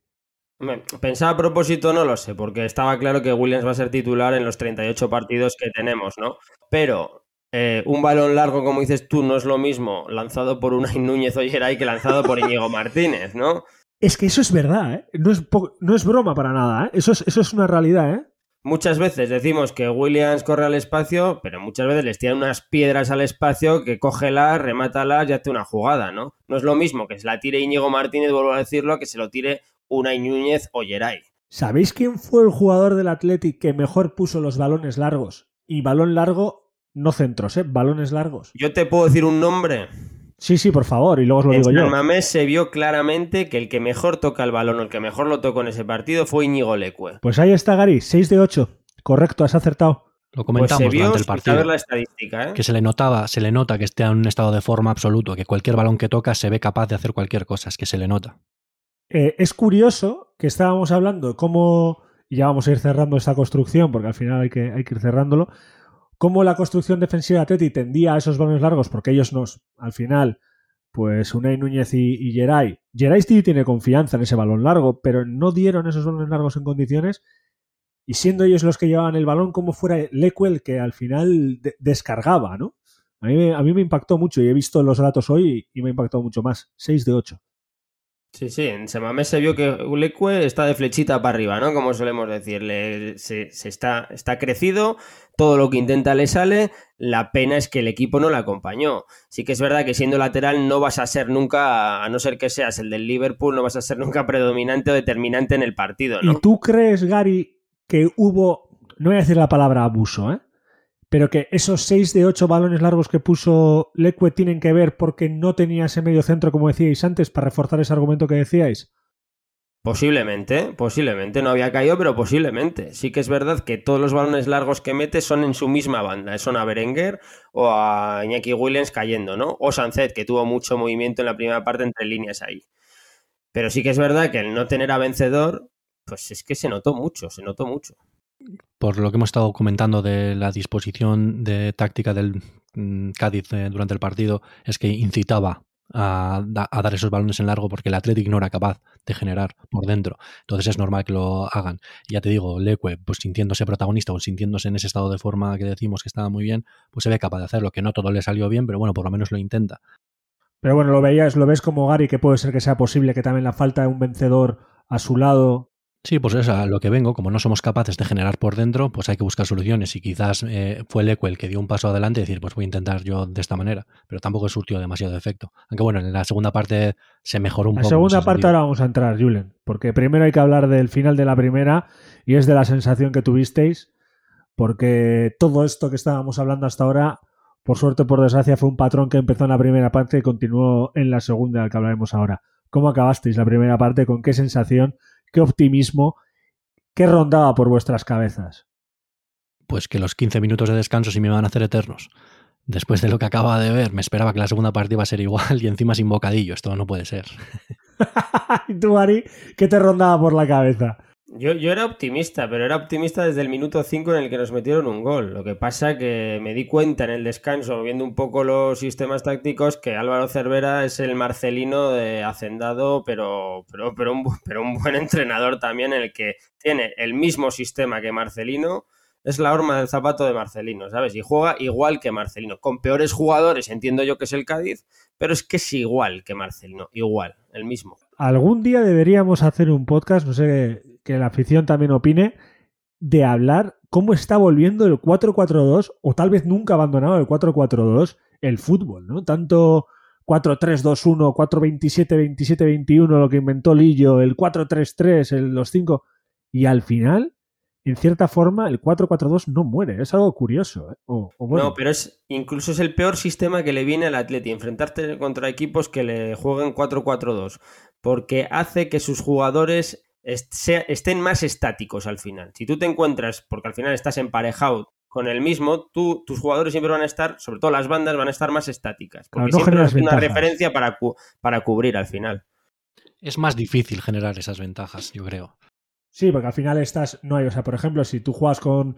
Pensaba a propósito, no lo sé, porque estaba claro que Williams va a ser titular en los 38 partidos que tenemos, ¿no? Pero eh, un balón largo, como dices tú, no es lo mismo lanzado por Unai Núñez o Geray que lanzado por Íñigo Martínez, ¿no? Es que eso es verdad, ¿eh? No es, no es broma para nada, ¿eh? Eso es, eso es una realidad, ¿eh? Muchas veces decimos que Williams corre al espacio, pero muchas veces les tiran unas piedras al espacio que cógelas, remátalas y hace una jugada, ¿no? No es lo mismo que se la tire Íñigo Martínez, vuelvo a decirlo, que se lo tire Unai Núñez o Geray. ¿Sabéis quién fue el jugador del Athletic que mejor puso los balones largos? Y balón largo, no centros, ¿eh? Balones largos. Yo te puedo decir un nombre. Sí, sí, por favor, y luego os lo digo yo. En Mamés se vio claramente que el que mejor toca el balón o el que mejor lo tocó en ese partido fue Íñigo Lecue. Pues ahí está Gary, 6 de 8. Correcto, has acertado. Lo comentamos pues durante el partido. la estadística, ¿eh? Que se le notaba, se le nota que esté en un estado de forma absoluto, que cualquier balón que toca se ve capaz de hacer cualquier cosa, es que se le nota. Eh, es curioso que estábamos hablando de cómo, y ya vamos a ir cerrando esta construcción, porque al final hay que, hay que ir cerrándolo, cómo la construcción defensiva de Atleti tendía a esos balones largos, porque ellos nos, al final, pues Unai Núñez y, y Geray. Geray tiene confianza en ese balón largo, pero no dieron esos balones largos en condiciones. Y siendo ellos los que llevaban el balón, como fuera Lecuel que al final descargaba, ¿no? A mí, a mí, me impactó mucho y he visto los datos hoy y, me ha impactado mucho más. 6 de 8. Sí, sí, en Semamés se vio que Leque está de flechita para arriba, ¿no? Como solemos decirle, se, está, está crecido, todo lo que intenta le sale, la pena es que el equipo no le acompañó. Sí que es verdad que siendo lateral no vas a ser nunca, a no ser que seas el del Liverpool, no vas a ser nunca predominante o determinante en el partido, ¿no? ¿Y tú crees, Gary, que hubo, no voy a decir la palabra abuso, ¿eh? Pero que esos 6 de 8 balones largos que puso Leque tienen que ver porque no tenía ese medio centro, como decíais antes, para reforzar ese argumento que decíais. Posiblemente, posiblemente, no había caído, pero posiblemente. Sí que es verdad que todos los balones largos que mete son en su misma banda, son a Berenguer o a Iñaki Williams cayendo, ¿no? O Sancet, que tuvo mucho movimiento en la primera parte entre líneas ahí. Pero sí que es verdad que el no tener a vencedor, pues es que se notó mucho, se notó mucho por lo que hemos estado comentando de la disposición de táctica del mm, Cádiz eh, durante el partido, es que incitaba a, dar esos balones en largo porque el Atlético no era capaz de generar por dentro. Entonces es normal que lo hagan. ya te digo, Leque, pues sintiéndose protagonista o sintiéndose en ese estado de forma que decimos que estaba muy bien, pues se ve capaz de hacerlo, que no todo le salió bien, pero bueno, por lo menos lo intenta. Pero bueno, lo veías, lo ves como Gary, que puede ser que sea posible que también la falta de un vencedor a su lado Sí, pues es a lo que vengo. Como no somos capaces de generar por dentro, pues hay que buscar soluciones. Y quizás eh, fue el el que dio un paso adelante y decir, pues voy a intentar yo de esta manera. Pero tampoco surtió demasiado efecto. Aunque bueno, en la segunda parte se mejoró un poco. En la segunda parte ahora vamos a entrar, Julen. Porque primero hay que hablar del final de la primera y es de la sensación que tuvisteis. Porque todo esto que estábamos hablando hasta ahora, por suerte o por desgracia, fue un patrón que empezó en la primera parte y continuó en la segunda, al que hablaremos ahora. ¿Cómo acabasteis la primera parte? ¿Con qué sensación? Qué optimismo, qué rondaba por vuestras cabezas. Pues que los 15 minutos de descanso sí me van a hacer eternos. Después de lo que acaba de ver, me esperaba que la segunda partida iba a ser igual y encima sin bocadillo. Esto no puede ser. [LAUGHS] ¿Y tú, Ari, qué te rondaba por la cabeza? Yo, yo, era optimista, pero era optimista desde el minuto 5 en el que nos metieron un gol. Lo que pasa que me di cuenta en el descanso, viendo un poco los sistemas tácticos, que Álvaro Cervera es el Marcelino de Hacendado, pero, pero, pero, un, [LAUGHS] pero un buen entrenador también, en el que tiene el mismo sistema que Marcelino. Es la horma del zapato de Marcelino, ¿sabes? Y juega igual que Marcelino. Con peores jugadores, entiendo yo que es el Cádiz, pero es que es igual que Marcelino, igual, el mismo. Algún día deberíamos hacer un podcast, no sé que la afición también opine, de hablar cómo está volviendo el 4-4-2 o tal vez nunca abandonado el 4-4-2 el fútbol, ¿no? Tanto 4-3-2-1, 4-27, 27-21, lo que inventó Lillo, el 4-3-3, el, los 5 y al final en cierta forma, el 4-4-2 no muere. Es algo curioso. ¿eh? No, pero es incluso es el peor sistema que le viene al Atleti, enfrentarte contra equipos que le jueguen 4-4-2, porque hace que sus jugadores estén más estáticos al final. Si tú te encuentras, porque al final estás emparejado con el mismo, tú, tus jugadores siempre van a estar, sobre todo las bandas, van a estar más estáticas. Porque siempre es una referencia para, para cubrir al final. Es más difícil generar esas ventajas, yo creo. Sí, porque al final estás, no hay, o sea, por ejemplo, si tú juegas con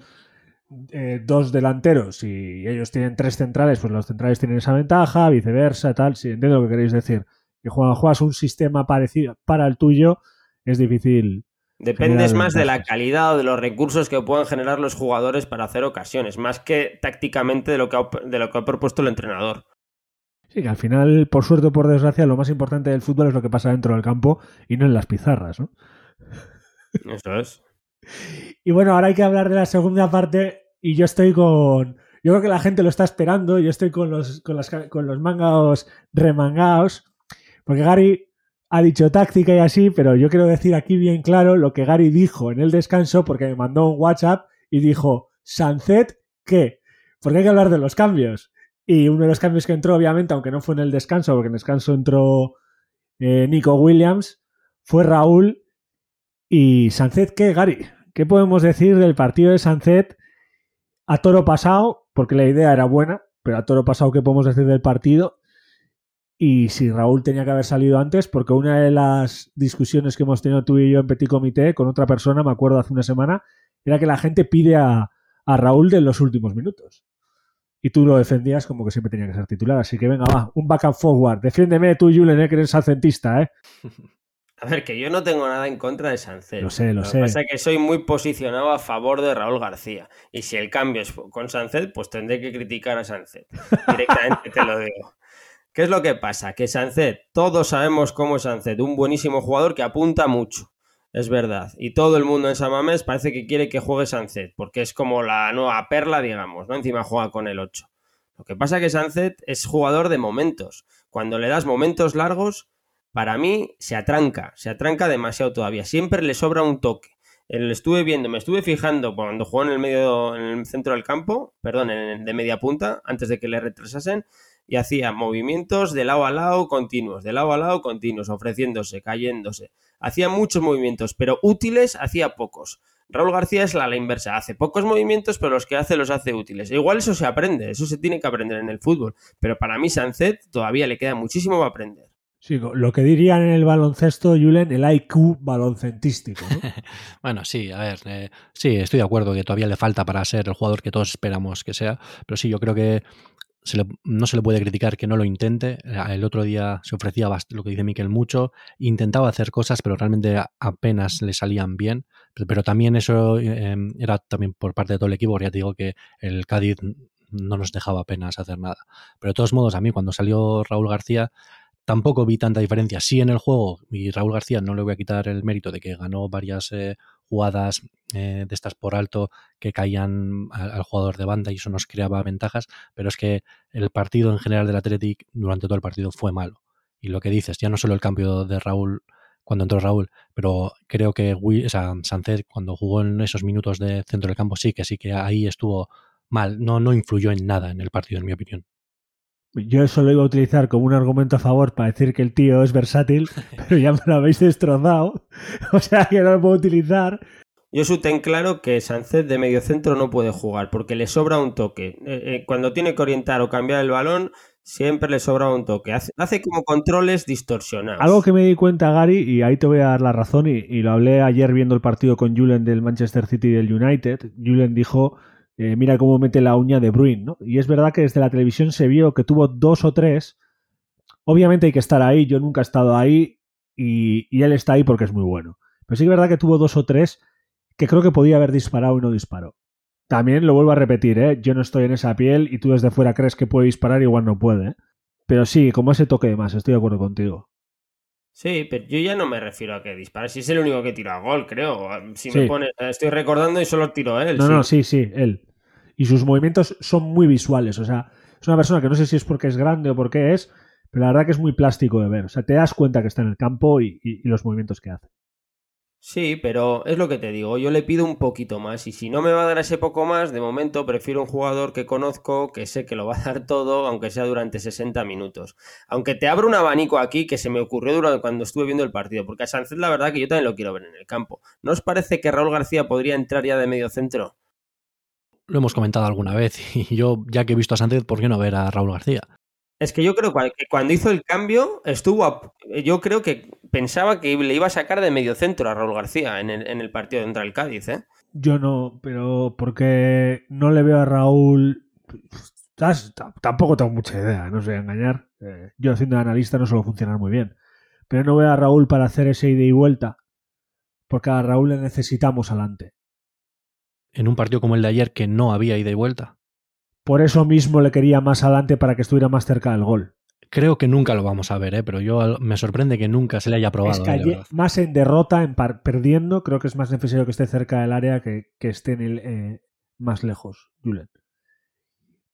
eh, dos delanteros y ellos tienen tres centrales, pues los centrales tienen esa ventaja, viceversa, tal, si entiendo lo que queréis decir. Que juegas un sistema parecido para el tuyo, es difícil Dependes más de la calidad o de los recursos que puedan generar los jugadores para hacer ocasiones, más que tácticamente de lo que ha, de lo que ha propuesto el entrenador. Sí, que al final, por suerte o por desgracia, lo más importante del fútbol es lo que pasa dentro del campo y no en las pizarras, ¿no? [LAUGHS] Eso es. Y bueno, ahora hay que hablar de la segunda parte y yo estoy con... Yo creo que la gente lo está esperando, yo estoy con los, con, con los mangaos remangaos, porque Gary ha dicho táctica y así, pero yo quiero decir aquí bien claro lo que Gary dijo en el descanso porque me mandó un WhatsApp y dijo, Sunset, ¿qué? Porque hay que hablar de los cambios. Y uno de los cambios que entró, obviamente, aunque no fue en el descanso, porque en descanso entró eh, Nico Williams, fue Raúl. ¿Y Sunset qué, Gary? ¿Qué podemos decir del partido de Sunset a toro pasado? Porque la idea era buena, pero a toro pasado, ¿qué podemos decir del partido? Y si Raúl tenía que haber salido antes, porque una de las discusiones que hemos tenido tú y yo en Petit Comité con otra persona, me acuerdo hace una semana, era que la gente pide a, Raúl de los últimos minutos. Y tú lo defendías como que siempre tenía que ser titular. Así que venga, va, un back and forward. Defiéndeme tú, Julen, eh, que eres salcentista, ¿eh? [LAUGHS] A ver, que yo no tengo nada en contra de Sancet. Lo sé, lo, lo sé. que pasa es que soy muy posicionado a favor de Raúl García. Y si el cambio es con Sancet, pues tendré que criticar a Sancet. [LAUGHS] Directamente te lo digo. ¿Qué es lo que pasa? Que Sancet, todos sabemos cómo es Sancet, un buenísimo jugador que apunta mucho, es verdad. Y todo el mundo en Samamés parece que quiere que juegue Sancet, porque es como la nueva perla, digamos, ¿no? Encima juega con el 8. Lo que pasa es que Sancet es jugador de momentos. Cuando le das momentos largos, para mí se atranca, se atranca demasiado todavía. Siempre le sobra un toque. Le estuve viendo, me estuve fijando cuando jugó en el medio, en el centro del campo, perdón, en, de media punta, antes de que le retrasasen y hacía movimientos de lado a lado continuos, de lado a lado continuos, ofreciéndose, cayéndose. Hacía muchos movimientos, pero útiles hacía pocos. Raúl García es la, la inversa, hace pocos movimientos, pero los que hace los hace útiles. E igual eso se aprende, eso se tiene que aprender en el fútbol, pero para mí Sancet todavía le queda muchísimo para aprender. Sí, lo que dirían en el baloncesto, Julen, el IQ baloncentístico. [LAUGHS] bueno, sí, a ver, eh, sí, estoy de acuerdo que todavía le falta para ser el jugador que todos esperamos que sea, pero sí, yo creo que no se le puede criticar que no lo intente. El otro día se ofrecía lo que dice Miquel mucho, intentaba hacer cosas, pero realmente apenas le salían bien. Pero, también eso em, era también por parte de todo el equipo, ya te digo que el Cádiz no nos dejaba apenas hacer nada. Pero de todos modos, a mí cuando salió Raúl García, tampoco vi tanta diferencia. Sí en el juego, y Raúl García no le voy a quitar el mérito de que ganó varias eh, jugadas eh, de estas por alto que caían al, jugador de banda y eso nos creaba ventajas, pero es que el partido en general del Athletic durante todo el partido fue malo. Y lo que dices, ya no solo el cambio de Raúl cuando entró Raúl, pero creo que o sea, cuando jugó en esos minutos de centro del campo sí que sí que ahí estuvo mal, no, no influyó en nada en el partido, en mi opinión. Yo eso lo iba a utilizar como un argumento a favor para decir que el tío es versátil, [LAUGHS] pero ya me lo habéis destrozado. [LAUGHS] O sea que no lo puedo utilizar. Yo su ten claro que Sánchez de medio centro no puede jugar porque le sobra un toque. Eh, eh, cuando tiene que orientar o cambiar el balón, siempre le sobra un toque. Hace, como controles distorsionados. Algo que me di cuenta, Gary, y ahí te voy a dar la razón, y, y lo hablé ayer viendo el partido con Julen del Manchester City y del United. Julen dijo eh, mira cómo mete la uña de Bruin, ¿no? Y es verdad que desde la televisión se vio que tuvo dos o tres. Obviamente hay que estar ahí, yo nunca he estado ahí y, él está ahí porque es muy bueno. Pero sí que es verdad que tuvo dos o tres que creo que podía haber disparado y no disparó. También lo vuelvo a repetir, ¿eh? yo no estoy en esa piel y tú desde fuera crees que puede disparar, igual no puede. ¿eh? Pero sí, como ese toque de más, estoy de acuerdo contigo. Sí, pero yo ya no me refiero a que dispare. Si es el único que tira a gol, creo. Si me pone, estoy recordando y solo tiro él. No, no, sí, sí, él. Y sus movimientos son muy visuales. O sea, es una persona que no sé si es porque es grande o porque es, pero la verdad que es muy plástico de ver. O sea, te das cuenta que está en el campo y, los movimientos que hace. Sí, pero es lo que te digo, yo le pido un poquito más y si no me va a dar ese poco más, de momento prefiero un jugador que conozco, que sé que lo va a dar todo, aunque sea durante 60 minutos. Aunque te abro un abanico aquí que se me ocurrió durante cuando estuve viendo el partido, porque a Sánchez la verdad que yo también lo quiero ver en el campo. ¿No os parece que Raúl García podría entrar ya de medio centro? Lo hemos comentado alguna vez [LAUGHS] y yo ya que he visto a Sánchez, ¿por qué no ver a Raúl García? Es que yo creo que cuando hizo el cambio estuvo. A, yo creo que pensaba que le iba a sacar de medio centro a Raúl García en el, en el partido contra el Cádiz, ¿eh? Yo no, pero porque no le veo a Raúl. Tampoco tengo mucha idea, no sé engañar. Eh, yo siendo analista no suelo funcionar muy bien. Pero no veo a Raúl para hacer ese ida y vuelta. Porque a Raúl le necesitamos adelante. En un partido como el de ayer que no había ida y vuelta. Por eso mismo le quería más adelante para que estuviera más cerca del gol. Creo que nunca lo vamos a ver, ¿eh? pero yo me sorprende que nunca se le haya probado. Es que más en derrota, en perdiendo, creo que es más necesario que esté cerca del área que, que esté en el, eh, más lejos, Julen.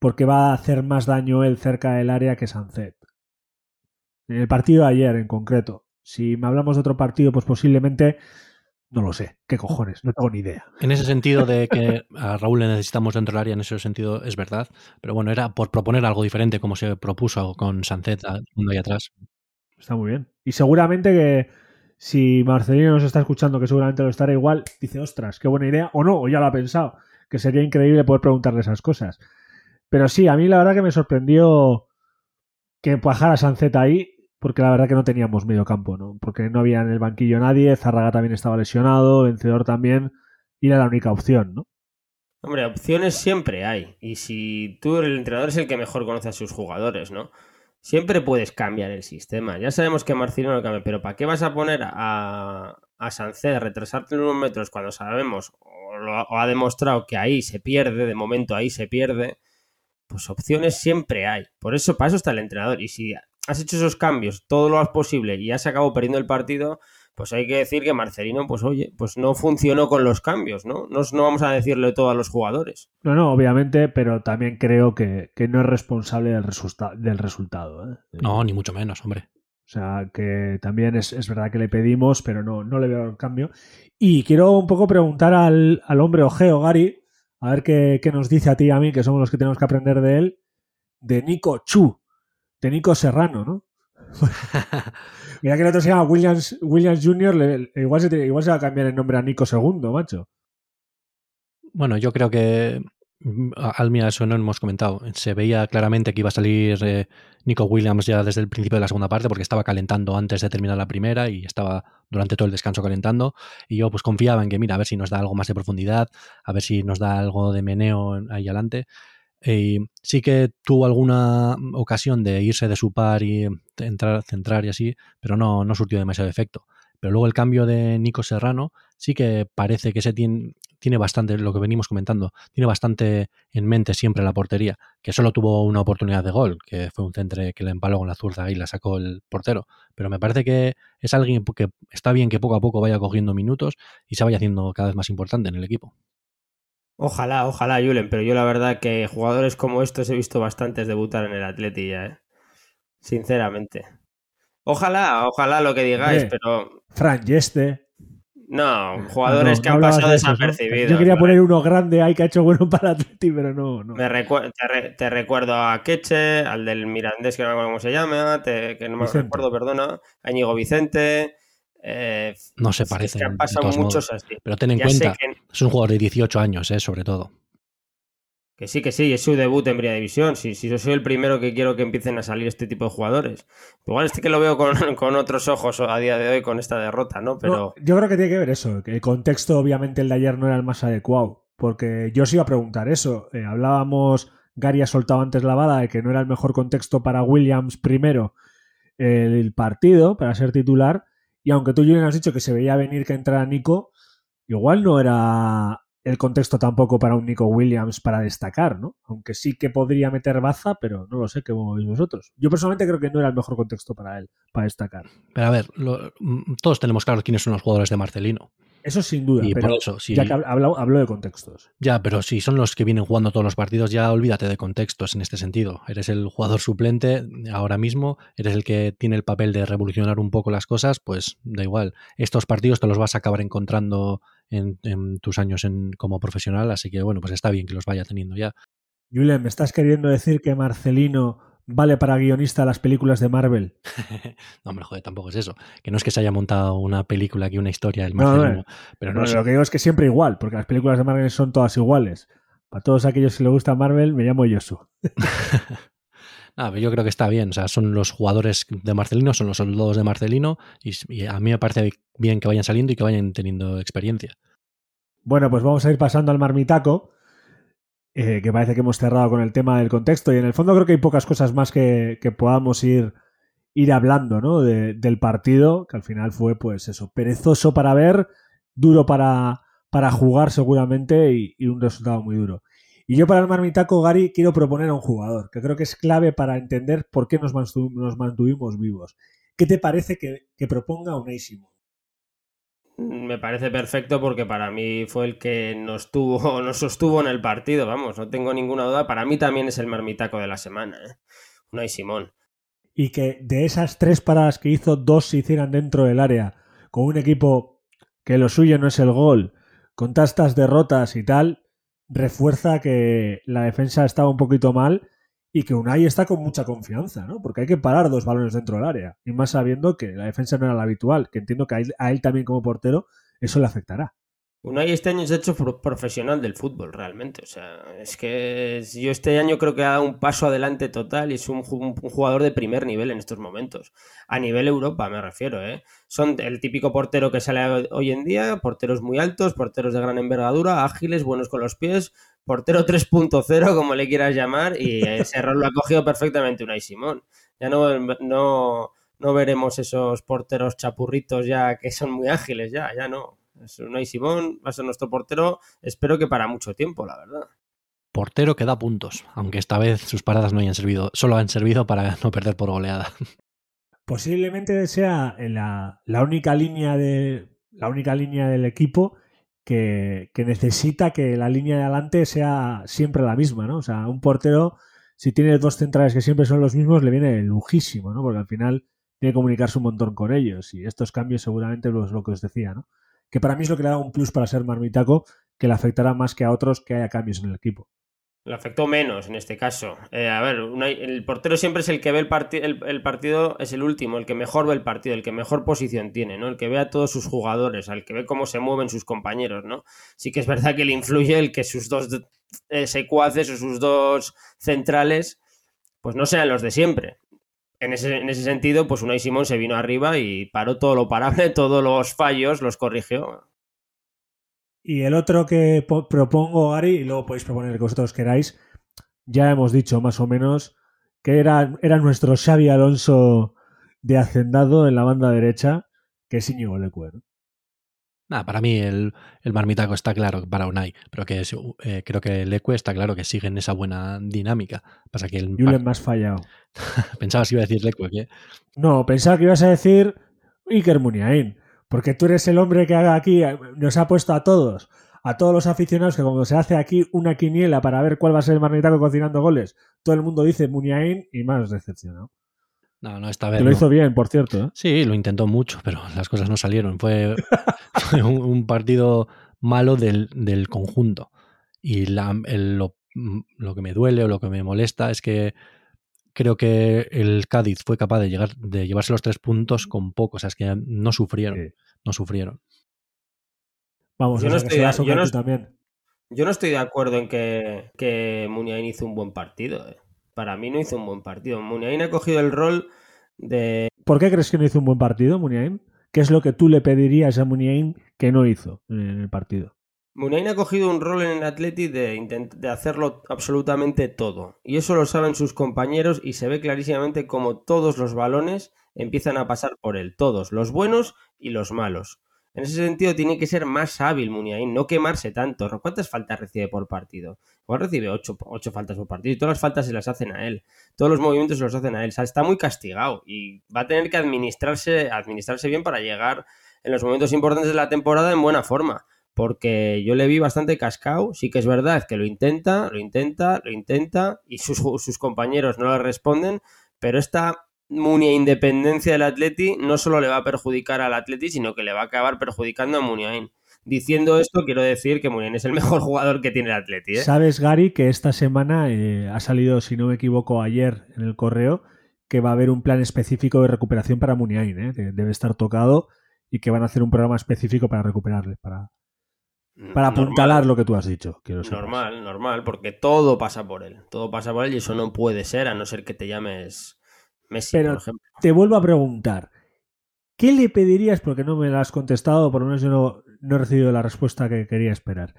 Porque va a hacer más daño él cerca del área que Sancet. En el partido de ayer, en concreto. Si me hablamos de otro partido, pues posiblemente no lo sé. ¿Qué cojones? No tengo ni idea. En ese sentido de que a Raúl le necesitamos dentro del área, en ese sentido es verdad. Pero bueno, era por proponer algo diferente como se propuso con Sancet uno ahí atrás. Está muy bien. Y seguramente que si Marcelino nos está escuchando, que seguramente lo estará igual, dice, ostras, qué buena idea. O no, o ya lo ha pensado. Que sería increíble poder preguntarle esas cosas. Pero sí, a mí la verdad que me sorprendió que a Sancet ahí porque la verdad que no teníamos medio campo, ¿no? Porque no había en el banquillo nadie, Zarraga también estaba lesionado, Vencedor también, y era la única opción, ¿no? Hombre, opciones siempre hay. Y si tú, el entrenador, es el que mejor conoce a sus jugadores, ¿no? Siempre puedes cambiar el sistema. Ya sabemos que Marcino no cambia, pero ¿para qué vas a poner a, a Sanced, retrasarte unos metros cuando sabemos o, o ha demostrado que ahí se pierde, de momento ahí se pierde? Pues opciones siempre hay. Por eso, para eso está el entrenador. Y si has hecho esos cambios todo lo más posible y has acabado perdiendo el partido, pues hay que decir que Marcelino, pues oye, pues no funcionó con los cambios, ¿no? No, no vamos a decirle todo a los jugadores. No, no, obviamente, pero también creo que, no es responsable del, del resultado. ¿eh? No, ni mucho menos, hombre. O sea, que también es, verdad que le pedimos, pero no, no le veo el cambio. Y quiero un poco preguntar al, hombre Ojeo, Gary, a ver qué, qué, nos dice a ti y a mí, que somos los que tenemos que aprender de él, de Nico Chu de Nico Serrano, ¿no? [LAUGHS] Mira que el otro se llama Williams, Williams Jr., igual, se, igual se va a cambiar el nombre a Nico II, macho. Bueno, yo creo que mm, Almia, eso no hemos comentado. Se veía claramente que iba a salir eh, Nico Williams ya desde el principio de la segunda parte porque estaba calentando antes de terminar la primera y estaba durante todo el descanso calentando. Y yo pues confiaba en que, mira, a ver si nos da algo más de profundidad, a ver si nos da algo de meneo ahí adelante. Y sí que tuvo alguna ocasión de irse de su par y entrar, centrar y así, pero no, no surtió demasiado efecto. Pero luego el cambio de Nico Serrano sí que parece que se tiene, tiene bastante, lo que venimos comentando, tiene bastante en mente siempre la portería, que solo tuvo una oportunidad de gol, que fue un centre que le empaló con la zurda y la sacó el portero. Pero me parece que es alguien que está bien que poco a poco vaya cogiendo minutos y se vaya haciendo cada vez más importante en el equipo. Ojalá, ojalá, Julen, pero yo la verdad que jugadores como estos he visto bastantes debutar en el Atleti ya, ¿eh? Sinceramente. Ojalá, ojalá lo que digáis, pero... Fran Yeste. No, jugadores que han pasado desapercibidos. Yo quería poner uno grande ahí que ha hecho bueno [LAUGHS] para Atleti, pero no. no. Me te, recuerdo a Queche, al del Mirandés, que no me acuerdo cómo se llama, que no me recuerdo, perdona, a Íñigo Vicente, eh, no se parecen. han pasado muchos así. Pero ten en cuenta, es un jugador de 18 años, eh, sobre todo. Que sí, que sí, es su debut en Primera División. Si, si yo soy el primero que quiero que empiecen a salir este tipo de jugadores. Igual este que lo veo con, [LAUGHS] otros ojos a día de hoy con esta derrota, ¿no? Pero. yo creo que tiene que ver eso. Que el contexto, obviamente, el de ayer no era el más adecuado. Porque yo os iba a preguntar eso. Eh, hablábamos, Gary ha soltado antes la bala de que no era el mejor contexto para Williams primero el partido, para ser titular. Y aunque tú, Julian, has dicho que se veía venir que entrara Nico, igual no era el contexto tampoco para un Nico Williams para destacar, ¿no? Aunque sí que podría meter baza, pero no lo sé, ¿qué veis vosotros? Yo personalmente creo que no era el mejor contexto para él, para destacar. Pero a ver, mm, todos tenemos claro quiénes son los jugadores de Marcelino. Eso sin duda, Y pero por eso, sí. ya que hablo, hablo de contextos. Ya, pero si son los que vienen jugando todos los partidos, ya olvídate de contextos en este sentido. Eres el jugador suplente ahora mismo, eres el que tiene el papel de revolucionar un poco las cosas, pues da igual. Estos partidos te los vas a acabar encontrando en, en tus años en, como profesional, así que bueno, pues está bien que los vaya teniendo ya. Julen, ¿me estás queriendo decir que Marcelino vale para guionista las películas de Marvel? [LAUGHS] no, hombre, joder, tampoco es eso. Que no es que se haya montado una película aquí, una historia del No, no, Marcelino, pero no lo que digo es que siempre igual, porque las películas de Marvel son todas iguales. Para todos aquellos que les gusta Marvel, me llamo Yosu. [LAUGHS] Ah, pero yo creo que está bien. O sea, son los jugadores de Marcelino, son los soldados de Marcelino, y, y a mí me parece bien que vayan saliendo y que vayan teniendo experiencia. Bueno, pues vamos a ir pasando al marmitaco, eh, que parece que hemos cerrado con el tema del contexto. Y en el fondo creo que hay pocas cosas más que, que podamos ir, ir hablando ¿no? De- del partido, que al final fue, pues eso, perezoso para ver, duro para, para jugar seguramente y, un resultado muy duro. Y yo para el marmitaco, Gary, quiero proponer a un jugador, que creo que es clave para entender por qué nos, mantu- nos mantuvimos vivos. ¿Qué te parece que, que proponga Simón? Me parece perfecto porque para mí fue el que nos tuvo, [LAUGHS] nos sostuvo en el partido, vamos, no tengo ninguna duda. Para mí también es el marmitaco de la semana, ¿eh? Unai Simón. y que de esas tres paradas que hizo, dos se hicieran dentro del área, con un equipo que lo suyo no es el gol, con tantas derrotas y tal, refuerza que la defensa estaba un poquito mal y que Unai está con mucha confianza, ¿no? Porque hay que parar dos balones dentro del área, y más sabiendo que la defensa no era la habitual, que entiendo que a él, a él también como portero eso le afectará. Unai este año se ha hecho pro- profesional del fútbol, realmente. O sea, es que es- yo este año creo que ha dado un paso adelante total y es un jugador de primer nivel en estos momentos. A nivel Europa, me refiero, ¿eh? Son el típico portero que sale hoy en día, porteros muy altos, porteros de gran envergadura, ágiles, buenos con los pies, portero 3.0, como le quieras llamar, y ese rol lo ha cogido perfectamente Unai Simón. Ya no, no, no veremos esos porteros chapurritos ya que son muy ágiles, ya, ya no. Es Unai Simón va a ser nuestro portero, espero que para mucho tiempo, la verdad. Portero que da puntos, aunque esta vez sus paradas no hayan servido, solo han servido para [LAUGHS] no perder por goleada. Posiblemente sea la, la única línea de la única línea del equipo que, necesita que la línea de adelante sea siempre la misma, ¿no? O sea, un portero, si tiene dos centrales que siempre son los mismos, le viene lujísimo, ¿no? Porque al final tiene que comunicarse un montón con ellos. Y estos cambios seguramente pues, lo que os decía, ¿no? Que para mí es lo que le da un plus para ser marmitaco, que le afectará más que a otros que haya cambios en el equipo. Le afectó menos en este caso. Eh, a ver, el portero siempre es el que ve el, el partido, es el último, el que mejor ve el partido, el que mejor posición tiene, ¿no? El que ve a todos sus jugadores, al que ve cómo se mueven sus compañeros, ¿no? Sí que es verdad que le influye el que sus dos eh, secuaces o sus dos centrales, pues no sean los de siempre. En ese, en ese sentido, pues Unai Simón se vino arriba y paró todo lo parable, [LAUGHS] todos los fallos los corrigió. Y el otro que po- propongo, Gary, y luego podéis proponer el que vosotros queráis, ya hemos dicho más o menos que era, era nuestro Xavi Alonso de Hacendado en la banda derecha, que es Íñigo Leque, ¿no? Nada, para mí el, el marmitaco está claro para Unai, pero que es, eh, creo que el Ecue está claro que sigue en esa buena dinámica. Pasa que el Julen has fallado. [LAUGHS] pensabas que iba a decir Lecue, que No, pensaba que ibas a decir Iker Muniain, porque tú eres el hombre que haga aquí, nos ha puesto a todos, a todos los aficionados, que cuando se hace aquí una quiniela para ver cuál va a ser el marmitaco cocinando goles, todo el mundo dice Muniain y más decepcionado. no, no, esta vez Que lo no. hizo bien, por cierto, ¿eh? Sí, lo intentó mucho, pero las cosas no salieron. Fue, [LAUGHS] fue un, un partido malo del, del conjunto. Y la- el- lo, lo que me duele o lo que me molesta es que creo que el Cádiz fue capaz de llegar de llevarse los tres puntos con poco. O sea, es que no sufrieron. Sí. No sufrieron. Vamos, Yo no estoy has yo no también. Yo no estoy de acuerdo en que, que Muniain hizo un buen partido. eh. Para mí no hizo un buen partido. Muniain ha cogido el rol de ¿Por qué crees que no hizo un buen partido, Muniain? ¿Qué es lo que tú le pedirías a Muniain que no hizo en el partido? Muniain ha cogido un rol en el Atleti de, hacerlo absolutamente todo. Y eso lo saben sus compañeros y se ve clarísimamente como todos los balones empiezan a pasar por él. Todos, los buenos y los malos. En ese sentido tiene que ser más hábil Muniain, no quemarse tanto. ¿Cuántas faltas recibe por partido? Igual recibe 8, faltas por partido y todas las faltas se las hacen a él. Todos los movimientos se los hacen a él. Está muy castigado y va a tener que administrarse, administrarse bien para llegar en los momentos importantes de la temporada en buena forma. Porque yo le vi bastante cascado, sí que es verdad que lo intenta, lo intenta, lo intenta, y sus, compañeros no le responden, pero esta Munia independencia del Atleti no solo le va a perjudicar al Atleti, sino que le va a acabar perjudicando a Muniain. Diciendo esto, quiero decir que Muniain es el [LAUGHS] mejor jugador que tiene el Atleti. ¿eh? Sabes, Gary, que esta semana eh, ha salido, si no me equivoco, ayer en el correo, que va a haber un plan específico de recuperación para Muniain. ¿eh? Debe estar tocado y que van a hacer un programa específico para recuperarle, para, para apuntalar lo que tú has dicho. normal, normal, porque todo pasa por él. Todo pasa por él y eso no puede ser, a no ser que te llames pero te vuelvo a preguntar, ¿qué le pedirías? Porque no me lo has contestado, por lo menos yo no, he recibido la respuesta que quería esperar.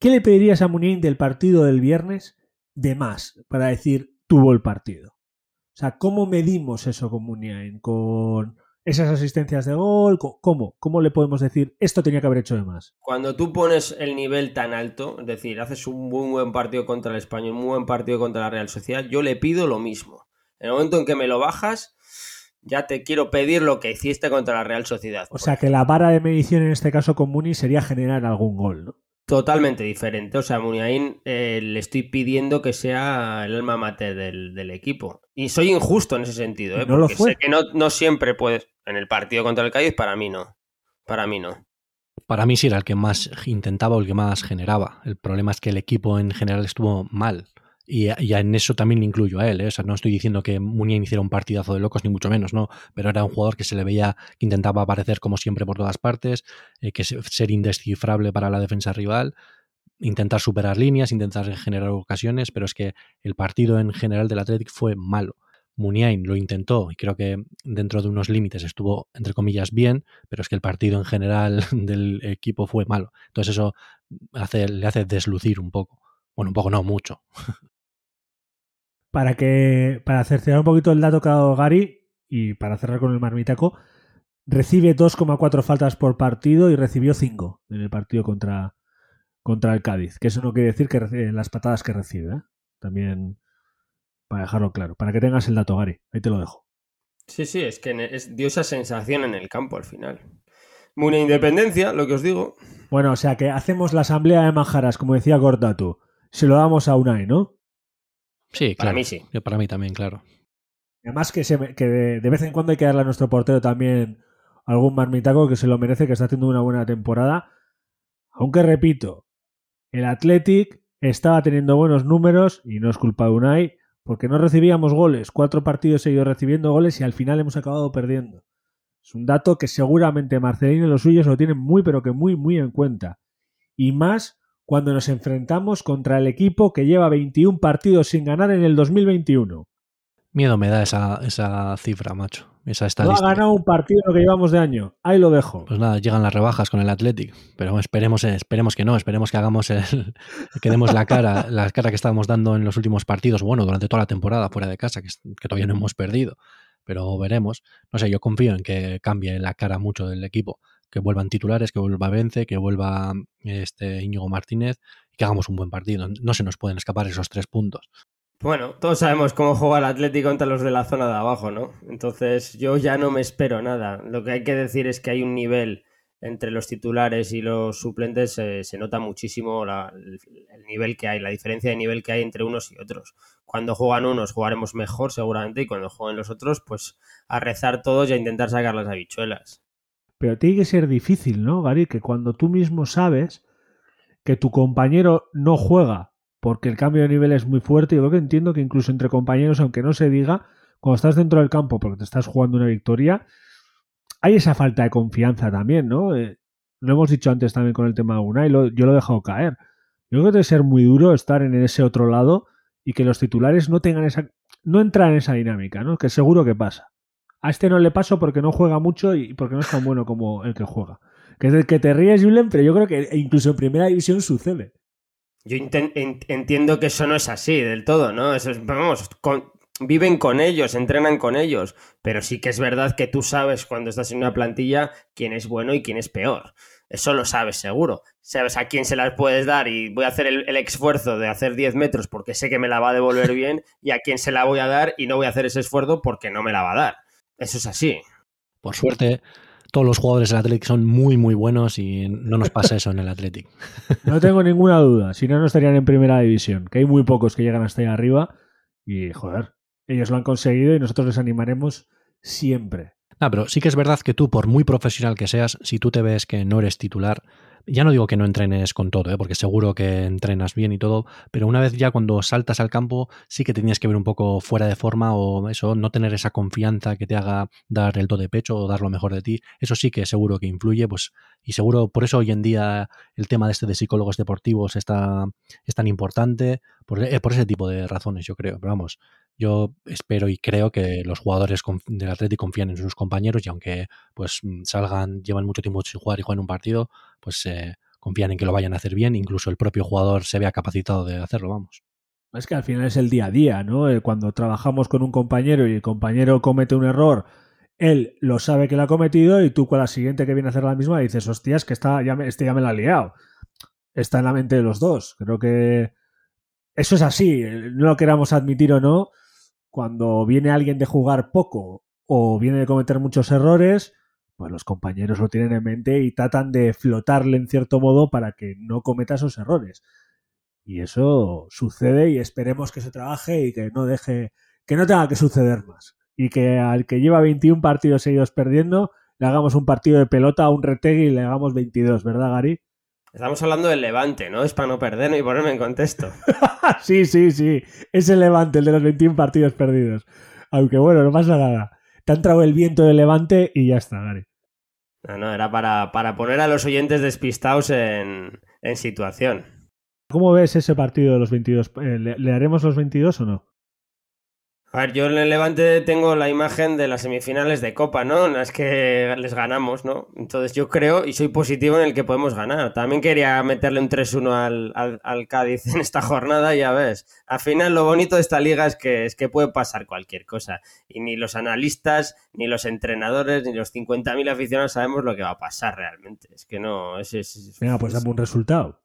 ¿Qué le pedirías a Muniain del partido del viernes de más para decir tuvo el partido? O sea, ¿cómo medimos eso con Muniain? ¿Con esas asistencias de gol? ¿Cómo? ¿Cómo le podemos decir esto tenía que haber hecho de más? Cuando tú pones el nivel tan alto, es decir, haces un muy buen partido contra el Español, un muy buen partido contra la Real Sociedad, yo le pido lo mismo. En el momento en que me lo bajas, ya te quiero pedir lo que hiciste contra la Real Sociedad. O sea que la vara de medición en este caso con Muni sería generar algún gol, ¿no? Totalmente diferente. O sea, Muniain eh, le estoy pidiendo que sea el alma mater del, equipo. Y soy injusto en ese sentido, ¿eh? No lo fue. Sé que no, no siempre puedes. En el partido contra el Cádiz, para mí no. Para mí no. Para mí sí era el que más intentaba o el que más generaba. El problema es que el equipo en general estuvo mal. Y, en eso también incluyo a él. ¿eh? O sea, no estoy diciendo que Muniain hiciera un partidazo de locos, ni mucho menos, ¿no? Pero era un jugador que se le veía que intentaba aparecer como siempre por todas partes, eh, que ser indescifrable para la defensa rival, intentar superar líneas, intentar generar ocasiones, pero es que el partido en general del Athletic fue malo. Muniain lo intentó y creo que dentro de unos límites estuvo, entre comillas, bien, pero es que el partido en general [LAUGHS] del equipo fue malo. Entonces eso le hace deslucir un poco. Bueno, un poco no, mucho. para que para cerciorar un poquito el dato que ha dado Gary y para cerrar con el marmitaco, recibe 2,4 faltas por partido y recibió 5 en el partido contra, contra el Cádiz. Que eso no quiere decir que las patadas que recibe. ¿eh? También para dejarlo claro. Para que tengas el dato, Gary. Ahí te lo dejo. Sí, sí, es que dio esa sensación en el campo al final. Una independencia, lo que os digo. Bueno, o sea que hacemos la asamblea de Majaras, como decía Cortatu. Se lo damos a Unai, ¿no? Sí, para mí sí. Para mí también, claro. Además que, se, que de, vez en cuando hay que darle a nuestro portero también algún marmitaco que se lo merece, que está haciendo una buena temporada. Aunque repito, el Athletic estaba teniendo buenos números y no es culpa de Unai, porque no recibíamos goles. Cuatro partidos seguidos recibiendo goles y al final hemos acabado perdiendo. Es un dato que seguramente Marcelino y los suyos lo tienen muy, pero que muy, muy en cuenta. Y más cuando nos enfrentamos contra el equipo que lleva 21 partidos sin ganar en el 2021. Miedo me da esa, esa cifra, macho. Esa estadística. No ha ganado un partido lo que llevamos de año. Ahí lo dejo. Pues nada, llegan las rebajas con el Athletic. Pero esperemos, esperemos que no. Esperemos que hagamos el, [LAUGHS] que demos la cara, la cara que estábamos dando en los últimos partidos. Bueno, durante toda la temporada fuera de casa, que, que todavía no hemos perdido. Pero veremos. No sé, yo confío en que cambie la cara mucho del equipo que vuelvan titulares, que vuelva Vence, que vuelva este Íñigo Martínez que hagamos un buen partido. No se nos pueden escapar esos tres puntos. Bueno, todos sabemos cómo juega el Atlético contra los de la zona de abajo, ¿no? Entonces yo ya no me espero nada. Lo que hay que decir es que hay un nivel entre los titulares y los suplentes, eh, se nota muchísimo el, nivel que hay, la diferencia de nivel que hay entre unos y otros. Cuando juegan unos jugaremos mejor seguramente y cuando jueguen los otros, pues a rezar todos y a intentar sacar las habichuelas. Pero tiene que ser difícil, ¿no, Gary? Que cuando tú mismo sabes que tu compañero no juega porque el cambio de nivel es muy fuerte, yo creo que entiendo que incluso entre compañeros, aunque no se diga, cuando estás dentro del campo porque te estás jugando una victoria, hay esa falta de confianza también, ¿no? Eh, lo hemos dicho antes también con el tema de Unai, lo, yo lo he dejado caer. Yo creo que debe ser muy duro estar en ese otro lado y que los titulares no tengan esa. no entran en esa dinámica, ¿no? Que seguro que pasa. A este no le paso porque no juega mucho y porque no es tan bueno como el que juega. Que, que te ríes, Julen, pero yo creo que incluso en primera división sucede. Yo entiendo que eso no es así del todo, ¿no? Eso vamos, viven con ellos, entrenan con ellos, pero sí que es verdad que tú sabes cuando estás en una plantilla quién es bueno y quién es peor. Eso lo sabes seguro. Sabes a quién se las puedes dar y voy a hacer el, el, esfuerzo de hacer 10 metros porque sé que me la va a devolver bien [LAUGHS] y a quién se la voy a dar y no voy a hacer ese esfuerzo porque no me la va a dar. Eso es así. Por suerte, todos los jugadores del Athletic son muy, muy buenos y no nos pasa eso en el Athletic. [LAUGHS] No tengo ninguna duda, si no, no estarían en primera división, que hay muy pocos que llegan hasta ahí arriba y, joder, ellos lo han conseguido y nosotros les animaremos siempre. Ah, pero sí que es verdad que tú, por muy profesional que seas, si tú te ves que no eres titular, ya no digo que no entrenes con todo, ¿eh? porque seguro que entrenas bien y todo, pero una vez ya cuando saltas al campo sí que tenías que ver un poco fuera de forma o eso, no tener esa confianza que te haga dar el todo de pecho o dar lo mejor de ti, eso sí que seguro que influye, pues y seguro por eso hoy en día el tema de este de psicólogos deportivos está, es tan importante, por, eh, por ese tipo de razones yo creo, pero vamos, yo espero y creo que los jugadores del Atlético confían en sus compañeros y aunque pues mm, salgan, llevan mucho tiempo sin jugar y juegan un partido, pues eh, confían en que lo vayan a hacer bien, incluso el propio jugador se vea capacitado de hacerlo, vamos. Es que al final es el día a día, ¿no? Eh, cuando trabajamos con un compañero y el compañero comete un error, él lo sabe que lo ha cometido y tú con la siguiente que viene a hacer la misma dices, hostias, que está, ya me, este ya me la ha liado. Está en la mente de los dos. Creo que eso es así, no lo queramos admitir o no, cuando viene alguien de jugar poco o viene de cometer muchos errores, pues los compañeros lo tienen en mente y tratan de flotarle en cierto modo para que no cometa esos errores. Y eso sucede y esperemos que se trabaje y que no deje, que no tenga que suceder más. Y que al que lleva 21 partidos seguidos perdiendo, le hagamos un partido de pelota a un retegue y le hagamos 22, ¿verdad, Gary? Estamos hablando del Levante, ¿no? Es para no perder y ponerme en contexto. [LAUGHS] sí, sí, sí. Es el Levante, el de los 21 partidos perdidos. Aunque bueno, no pasa nada. Te ha entrado el viento del Levante y ya está, Gary. No, no, era para, para poner a los oyentes despistados en, en, situación. ¿Cómo ves ese partido de los 22? Eh, ¿Le, ¿Le haremos los 22 o no? A ver, yo en el Levante tengo la imagen de las semifinales de Copa, ¿no? En las que les ganamos, ¿no? Entonces yo creo y soy positivo en el que podemos ganar. También quería meterle un 3-1 al, al, al, Cádiz en esta jornada, ya ves. Al final lo bonito de esta liga es que, es que puede pasar cualquier cosa. Y ni los analistas, ni los entrenadores, ni los 50.000 aficionados sabemos lo que va a pasar realmente. Es que no... Es, es, Venga, pues dame un resultado.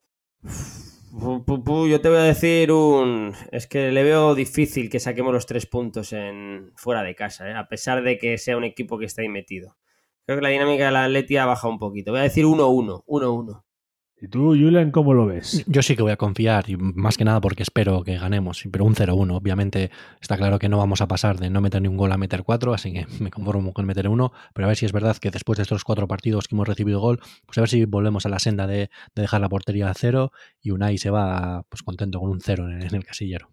Yo te voy a decir un. Es que le veo difícil que saquemos los tres puntos en fuera de casa, ¿eh? a pesar de que sea un equipo que está ahí metido. Creo que la dinámica de la Atleti ha bajado un poquito. Voy a decir 1-1. 1-1. ¿Y tú, Julian, cómo lo ves? Yo sí que voy a confiar, y más que nada porque espero que ganemos, pero un 0-1. Obviamente está claro que no vamos a pasar de no meter ni un gol a meter cuatro, así que me conformo con meter uno, pero a ver si es verdad que después de estos cuatro partidos que hemos recibido gol, pues a ver si volvemos a la senda de, de dejar la portería a cero y Unai se va pues contento con un 0 en, en, el casillero.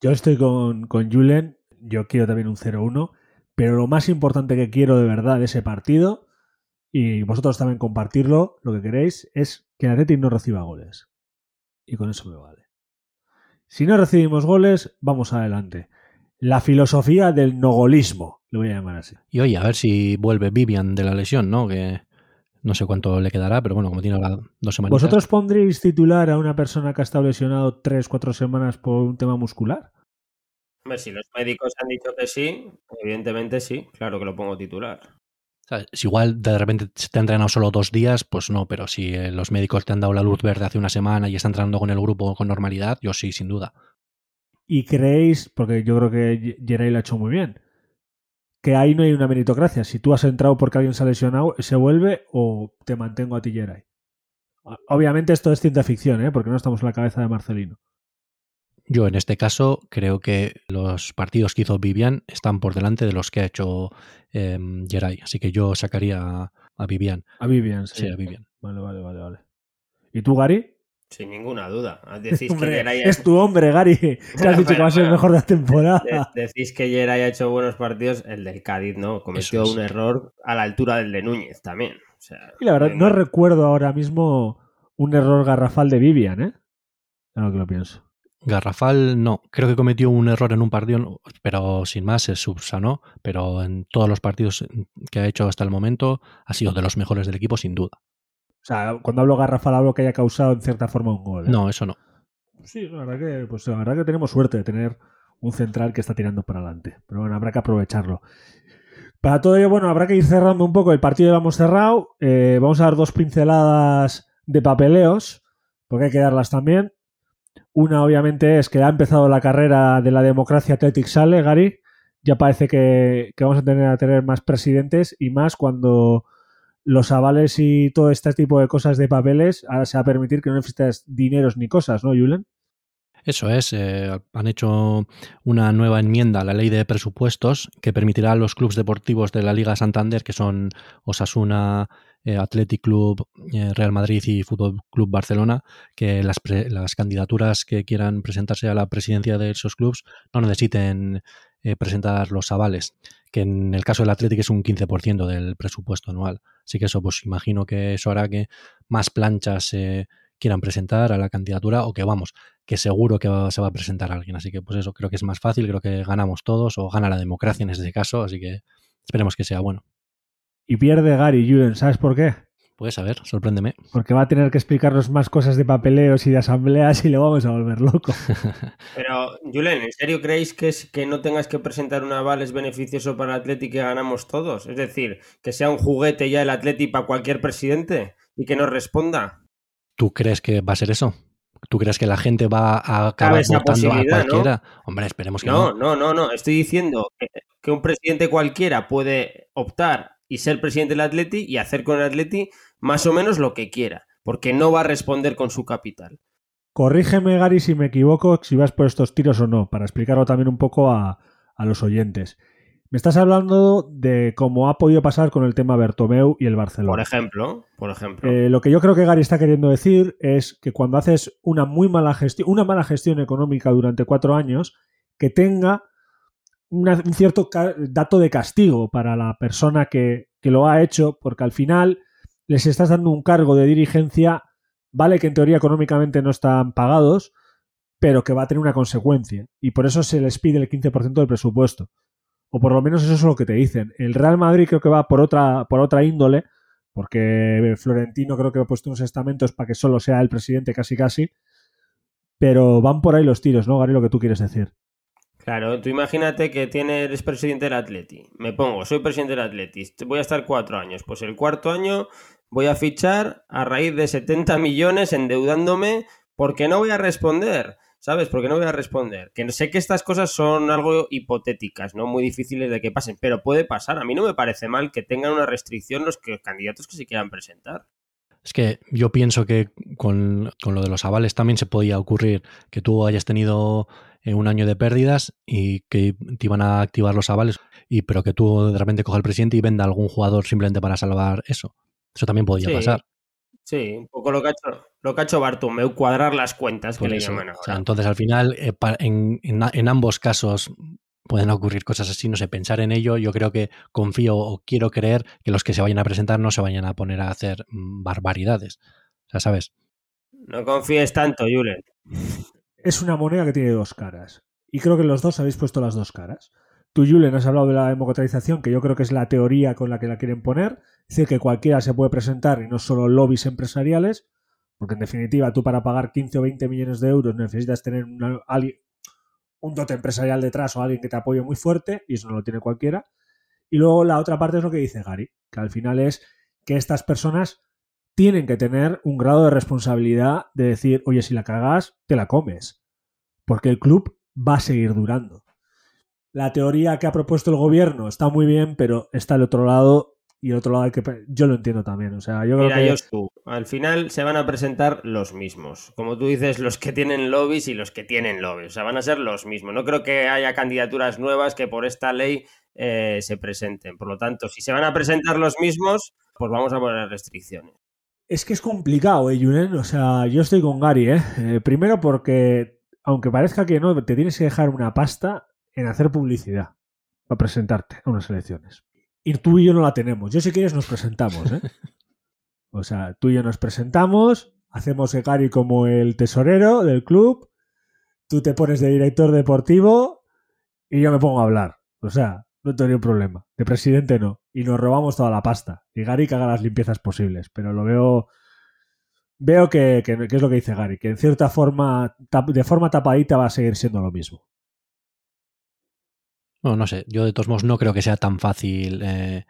Yo estoy con, con Julen, yo quiero también un 0-1, pero lo más importante que quiero de verdad de ese partido y vosotros también compartirlo, lo que queréis, es que el Athletic no reciba goles. Y con eso me vale. Si no recibimos goles, vamos adelante. La filosofía del nogolismo, lo voy a llamar así. Y oye, a ver si vuelve Vivian de la lesión, ¿no? Que no sé cuánto le quedará, pero bueno, como tiene ahora dos semanas. ¿Vosotros pondréis titular a una persona que ha estado lesionado tres, cuatro semanas por un tema muscular? Hombre, si los médicos han dicho que sí, evidentemente sí, claro que lo pongo titular. Si igual de repente te ha entrenado solo dos días, pues no, pero si eh, los médicos te han dado la luz verde hace una semana y está entrenando con el grupo con normalidad, yo sí, sin duda. ¿Y creéis, porque yo creo que Geray lo ha hecho muy bien, que ahí no hay una meritocracia? Si tú has entrado porque alguien se ha lesionado, ¿se vuelve o te mantengo a ti, Geray? Obviamente esto es ciencia ficción, ¿eh? porque no estamos en la cabeza de Marcelino. Yo en este caso creo que los partidos que hizo Vivian están por delante de los que ha hecho eh, Geray. Así que yo sacaría a Vivian. A Vivian, sí. sí. a Vivian. Vale, vale, vale, vale. ¿Y tú, Gary? Sin ninguna duda. [LAUGHS] Decís hombre, que Geray es tu hombre, Gary. [LAUGHS] [LAUGHS] Te has dicho que va a ser el mejor de la temporada. De decís que Geray ha hecho buenos partidos. El del Cádiz, ¿no? Cometió es. un error a la altura del de Núñez también. O sea, y la verdad, no recuerdo ahora mismo un error garrafal de Vivian, ¿eh? Claro que lo pienso. Garrafal no, creo que cometió un error en un partido, pero sin más se subsanó, pero en todos los partidos que ha hecho hasta el momento ha sido de los mejores del equipo sin duda. O sea, cuando hablo Garrafal hablo que haya causado en cierta forma un gol. ¿eh? No, eso no. Sí, la verdad que, pues la verdad que tenemos suerte de tener un central que está tirando para adelante. Pero bueno, habrá que aprovecharlo. Para todo ello, bueno, habrá que ir cerrando un poco el partido ya hemos cerrado. Eh, vamos a dar dos pinceladas de papeleos, porque hay que darlas también. Una, obviamente, es que ha empezado la carrera de la democracia Athletic Sale, Gary. Ya parece que, vamos a tener a tener más presidentes y más cuando los avales y todo este tipo de cosas de papeles, ahora se va a permitir que no necesites dineros ni cosas, ¿no, Julen? Eso es, eh, han hecho una nueva enmienda a la ley de presupuestos que permitirá a los clubes deportivos de la Liga Santander, que son Osasuna, eh, Athletic Club, eh, Real Madrid y Fútbol Club Barcelona, que las, las, candidaturas que quieran presentarse a la presidencia de esos clubes no necesiten presentar los avales, que en el caso del Athletic es un 15% del presupuesto anual. Así que eso, pues imagino que eso hará que más planchas se quieran presentar a la candidatura o que vamos, que seguro que se va a presentar alguien. Así que pues eso creo que es más fácil, creo que ganamos todos o gana la democracia en este caso, así que esperemos que sea bueno. Y pierde Gary Julen, ¿sabes por qué? Puedes saber, sorpréndeme. Porque va a tener que explicarnos más cosas de papeleos y de asambleas y le vamos a volver loco. [LAUGHS] Pero, Julen, ¿en serio creéis que, es, que no tengas que presentar un aval es beneficioso para el Atleti que ganamos todos? Es decir, que sea un juguete ya el Atleti para cualquier presidente y que nos responda. ¿Tú crees que va a ser eso? ¿Tú crees que la gente va a acabar votando a cualquiera? Hombre, esperemos que no. No, no, no, no. Estoy diciendo que, un presidente cualquiera puede optar y ser presidente del Atleti y hacer con el Atleti más o menos lo que quiera, porque no va a responder con su capital. Corrígeme, Gary, si me equivoco, si vas por estos tiros o no, para explicarlo también un poco a, a los oyentes. Me estás hablando de cómo ha podido pasar con el tema Bertomeu y el Barcelona. Por ejemplo, por ejemplo. Eh, lo que yo creo que Gary está queriendo decir es que cuando haces una muy mala gestión, una mala gestión económica durante cuatro años, que tenga un cierto dato de castigo para la persona que, que lo ha hecho, porque al final les estás dando un cargo de dirigencia, vale que en teoría económicamente no están pagados, pero que va a tener una consecuencia. Y por eso se les pide el 15% del presupuesto. O por lo menos eso es lo que te dicen. El Real Madrid creo que va por otra, por otra índole, porque Florentino creo que ha puesto unos estamentos para que solo sea el presidente casi casi. Pero van por ahí los tiros, ¿no, Gary? Lo que tú quieres decir. Claro, tú imagínate que tienes, eres presidente del Atleti. Me pongo, soy presidente del Atleti. Voy a estar cuatro años. Pues el cuarto año voy a fichar a raíz de 70 millones endeudándome porque no voy a responder. ¿sabes? Porque no voy a responder. Que sé que estas cosas son algo hipotéticas, ¿no? Muy difíciles de que pasen, pero puede pasar. A mí no me parece mal que tengan una restricción los candidatos que se quieran presentar. Es que yo pienso que con, lo de los avales también se podía ocurrir que tú hayas tenido eh, un año de pérdidas y que te iban a activar los avales, y, pero que tú de repente coja el presidente y venda a algún jugador simplemente para salvar eso. Eso también podía pasar. Sí, un poco lo que ha hecho, lo que ha hecho Bartomeu, cuadrar las cuentas que le llaman ahora. entonces, al final, eh, en, ambos casos pueden ocurrir cosas así, no sé, pensar en ello, yo creo que confío o quiero creer que los que se vayan a presentar no se vayan a poner a hacer mm, barbaridades. O sea, ¿sabes? No confíes tanto, Julen. Es una moneda que tiene dos caras. Y creo que los dos habéis puesto las dos caras. Tú, Julen, has hablado de la democratización, que yo creo que es la teoría con la que la quieren poner. Es decir, que cualquiera se puede presentar y no solo lobbies empresariales, porque en definitiva tú para pagar 15 o 20 millones de euros necesitas tener un dote empresarial detrás o alguien que te apoye muy fuerte, y eso no lo tiene cualquiera. Y luego la otra parte es lo que dice Gary, que al final es que estas personas tienen que tener un grado de responsabilidad de decir, oye, si la cagas, te la comes. Porque el club va a seguir durando. La teoría que ha propuesto el gobierno está muy bien, pero está el otro lado y el otro lado hay que yo lo entiendo también o sea yo creo Mira, tú, al final se van a presentar los mismos. Como tú dices los que tienen lobbies y los que tienen lobbies o sea van a ser los mismos. No creo que haya candidaturas nuevas que por esta ley eh, se presenten. Por lo tanto si se van a presentar los mismos pues vamos a poner restricciones es que es complicado eh Junen o sea yo estoy con Gary eh, eh primero porque aunque parezca que no te tienes que dejar una pasta en hacer publicidad para presentarte a unas elecciones. Y tú y yo no la tenemos. Yo si quieres nos presentamos, ¿eh? [LAUGHS] O sea, tú y yo nos presentamos, hacemos Gary como el tesorero del club, tú te pones de director deportivo y yo me pongo a hablar. O sea, no tengo un problema. De presidente no. Y nos robamos toda la pasta. Y Gary que haga las limpiezas posibles. Pero lo veo... Veo que, que es lo que dice Gary, que en cierta forma, de forma tapadita va a seguir siendo lo mismo. Bueno, no sé, yo de todos modos no creo que sea tan fácil eh,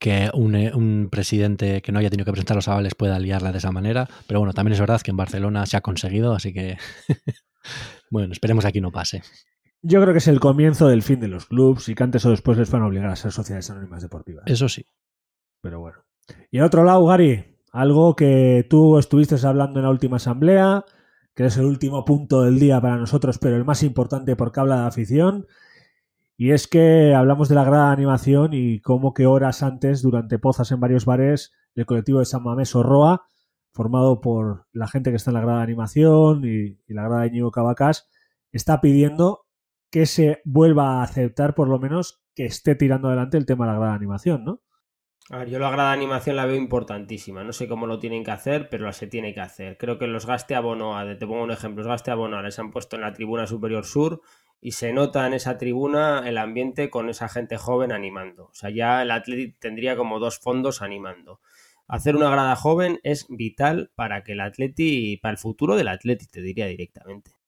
que eh, un, presidente que no haya tenido que presentar los avales pueda liarla de esa manera, pero bueno, también es verdad que en Barcelona se ha conseguido, así que [LAUGHS] bueno, esperemos aquí no pase. Yo creo que es el comienzo del fin de los clubs y que antes o después les van a obligar a ser sociedades anónimas deportivas. Eso sí. Pero bueno. Y al otro lado, Gary, algo que tú estuviste hablando en la última asamblea, que es el último punto del día para nosotros, pero el más importante porque habla de afición. Y es que hablamos de la grada animación y cómo que horas antes, durante pozas en varios bares, el colectivo de San Mamés Roa, formado por la gente que está en la grada de animación y, la grada de Ñigo Cavacas, está pidiendo que se vuelva a aceptar por lo menos que esté tirando adelante el tema de la grada de animación, ¿no? A ver, yo la grada de animación la veo importantísima. No sé cómo lo tienen que hacer, pero se tiene que hacer. Creo que los gaste abono, te pongo un ejemplo, los gaste abono les han puesto en la tribuna superior sur y se nota en esa tribuna el ambiente con esa gente joven animando. O sea, ya el Athletic tendría como dos fondos animando. Hacer una grada joven es vital para que el Atleti, para el futuro del Atleti, te diría directamente.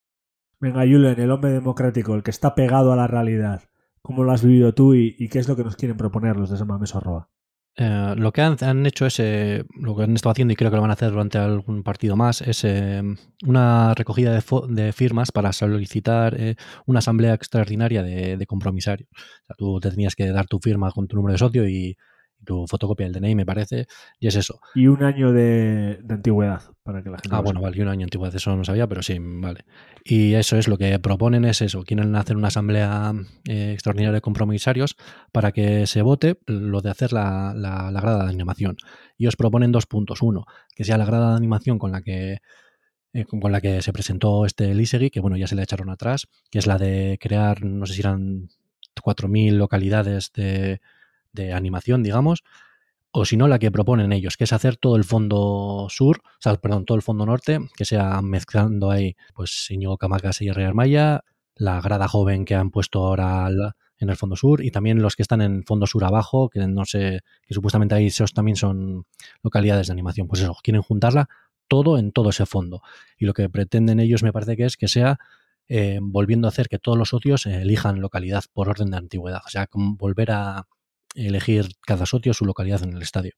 Venga, Julen, el hombre democrático, el que está pegado a la realidad. ¿Cómo lo has vivido tú y, qué es lo que nos quieren proponer los de San Mamés Arroba? Eh, lo que han, hecho es, eh, lo que han estado haciendo y creo que lo van a hacer durante algún partido más, es eh, una recogida de, firmas para solicitar una asamblea extraordinaria de, de compromisarios. O sea, tú te tenías que dar tu firma con tu número de socio y tu fotocopia del DNI, me parece, y es eso. Y un año de, antigüedad, para que la gente... Ah, bueno, vale, y un año de antigüedad, eso no sabía, pero sí, vale. Y eso es lo que proponen, es eso, quieren hacer una asamblea eh, extraordinaria de compromisarios para que se vote lo de hacer la, la, grada de animación. Y os proponen dos puntos. Uno, que sea la grada de animación con la que eh, con la que se presentó este Lisegui, que bueno, ya se le echaron atrás, que es la de crear, no sé si eran 4.000 localidades de, de animación, digamos, o si no, la que proponen ellos, que es hacer todo el fondo sur, o sea, perdón, todo el fondo norte, que sea mezclando ahí, pues, Iñigo Camacas y Real Maya, la grada joven que han puesto ahora en el fondo sur y también los que están en fondo sur abajo, que no sé, que supuestamente ahí esos también son localidades de animación. Pues eso, quieren juntarla todo en todo ese fondo. Y lo que pretenden ellos me parece que es que sea eh, volviendo a hacer que todos los socios elijan localidad por orden de antigüedad. O sea, volver a, elegir cada socio su localidad en el estadio.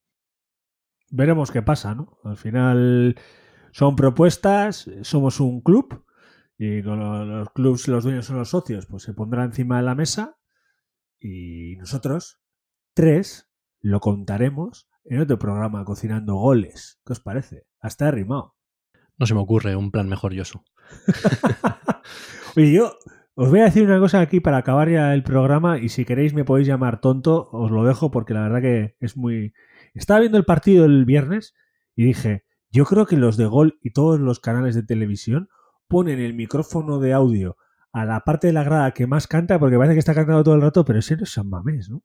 Veremos qué pasa, ¿no? Al final son propuestas, somos un club y con los clubs los dueños son los socios, pues se pondrá encima de la mesa y nosotros, tres, lo contaremos en otro programa cocinando goles. ¿Qué os parece? Hasta rimado. No se me ocurre un plan mejor, Yosu. [LAUGHS] Oye, yo os voy a decir una cosa aquí para acabar ya el programa y si queréis me podéis llamar tonto, os lo dejo porque la verdad que es muy... Estaba viendo el partido el viernes y dije, yo creo que los de Gol y todos los canales de televisión ponen el micrófono de audio a la parte de la grada que más canta porque parece que está cantando todo el rato, pero ese no es San Mamés, ¿no?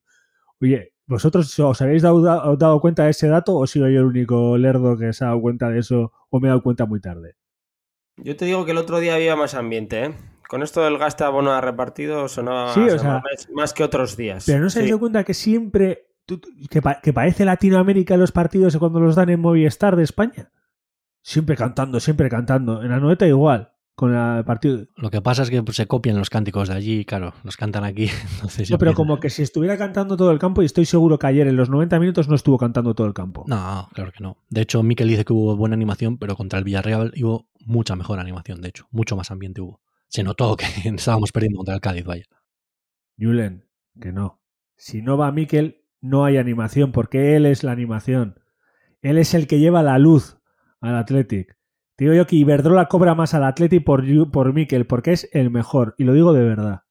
Oye, ¿vosotros os habéis dado, dado cuenta de ese dato o sigo yo el único lerdo que se ha dado cuenta de eso o me he dado cuenta muy tarde? Yo te digo que el otro día había más ambiente, ¿eh? Con esto del gasto de abono a repartido sonaba más que otros días. Pero no se sí. cuenta que siempre, que, parece Latinoamérica los partidos cuando los dan en Movistar de España. Siempre cantando, siempre cantando. En la noeta igual, con el partido. Lo que pasa es que se copian los cánticos de allí, claro, los cantan aquí. [LAUGHS] no, pero como que si estuviera cantando todo el campo, y estoy seguro que ayer en los 90 minutos no estuvo cantando todo el campo. No, claro que no. De hecho, Mikel dice que hubo buena animación, pero contra el Villarreal hubo mucha mejor animación, de hecho. Mucho más ambiente hubo se notó que [LAUGHS] estábamos perdiendo contra el Cádiz, vaya. Julen, que no. Si no va Miquel, no hay animación, porque él es la animación. Él es el que lleva la luz al Athletic. Digo yo que Iberdrola cobra más al Athletic por, por Miquel, porque es el mejor, y lo digo de verdad.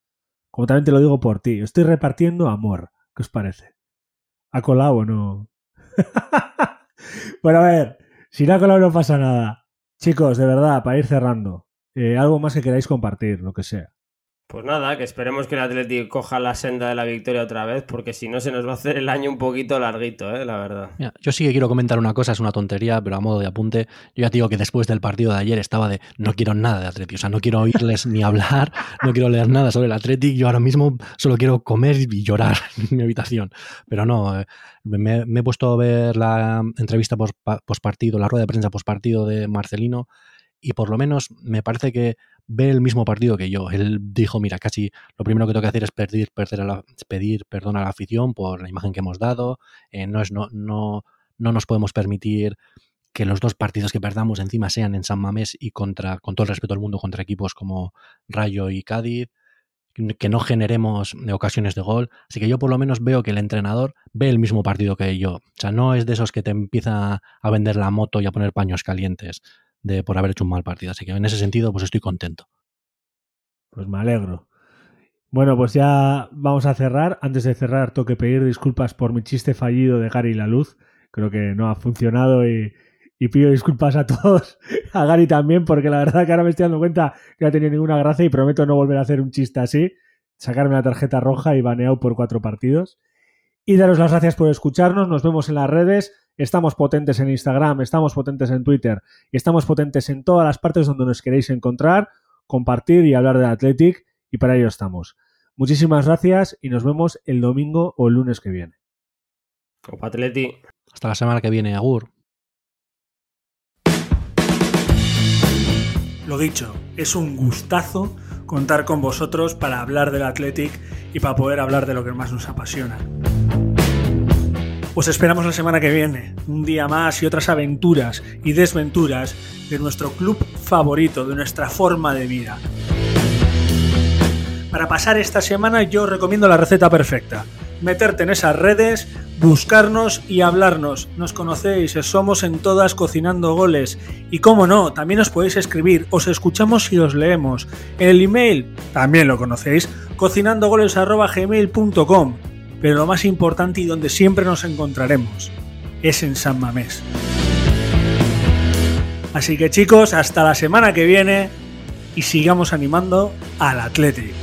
Como también te lo digo por ti. Estoy repartiendo amor. ¿Qué os parece? ¿Ha colado o no? [LAUGHS] bueno, a ver, si no ha colado no pasa nada. Chicos, de verdad, para ir cerrando. Eh, algo más que queráis compartir, lo que sea. Pues nada, que esperemos que el Atlético coja la senda de la victoria otra vez, porque si no se nos va a hacer el año un poquito larguito, ¿eh? la verdad. yo sí que quiero comentar una cosa, es una tontería, pero a modo de apunte, yo ya digo que después del partido de ayer estaba de no quiero nada de Atlético, o sea, no quiero oírles ni hablar, no quiero leer nada sobre el Atlético, yo ahora mismo solo quiero comer y llorar [LAUGHS] en mi habitación. Pero no, eh, me, he puesto a ver la entrevista post partido, la rueda de prensa post partido de Marcelino y por lo menos me parece que ve el mismo partido que yo. Él dijo, mira, casi lo primero que tengo que hacer es pedir, pedir perdón a la afición por la imagen que hemos dado. Eh, no, es, no, no, no nos podemos permitir que los dos partidos que perdamos encima sean en San Mamés y contra, con todo el respeto del mundo, contra equipos como Rayo y Cádiz. que no generemos ocasiones de gol. Así que yo por lo menos veo que el entrenador ve el mismo partido que yo. O sea, no es de esos que te empieza a vender la moto y a poner paños calientes de por haber hecho un mal partido. Así que en ese sentido, pues estoy contento. Pues me alegro. Bueno, pues ya vamos a cerrar. Antes de cerrar, tengo que pedir disculpas por mi chiste fallido de Gary La Luz. Creo que no ha funcionado y, y pido disculpas a todos, [LAUGHS] a Gary también, porque la verdad que ahora me estoy dando cuenta que no ha tenido ninguna gracia y prometo no volver a hacer un chiste así, sacarme la tarjeta roja y baneado por cuatro partidos. Y daros las gracias por escucharnos, nos vemos en las redes, estamos potentes en Instagram, estamos potentes en Twitter y estamos potentes en todas las partes donde nos queréis encontrar, compartir y hablar de Athletic y para ello estamos. Muchísimas gracias y nos vemos el domingo o el lunes que viene. Opa Atleti. Hasta la semana que viene, Agur. Lo dicho, es un gustazo contar con vosotros para hablar del Athletic y para poder hablar de lo que más nos apasiona. Os esperamos la semana que viene, un día más y otras aventuras y desventuras de nuestro club favorito, de nuestra forma de vida. Para pasar esta semana yo os recomiendo la receta perfecta. Meterte en esas redes, buscarnos y hablarnos. Nos conocéis, somos en todas cocinando goles. Y como no, también os podéis escribir, os escuchamos y os leemos. El email, también lo conocéis, cocinandogoles.gmail.com. Pero lo más importante y donde siempre nos encontraremos es en San Mamés. Así que chicos, hasta la semana que viene y sigamos animando al Atlético.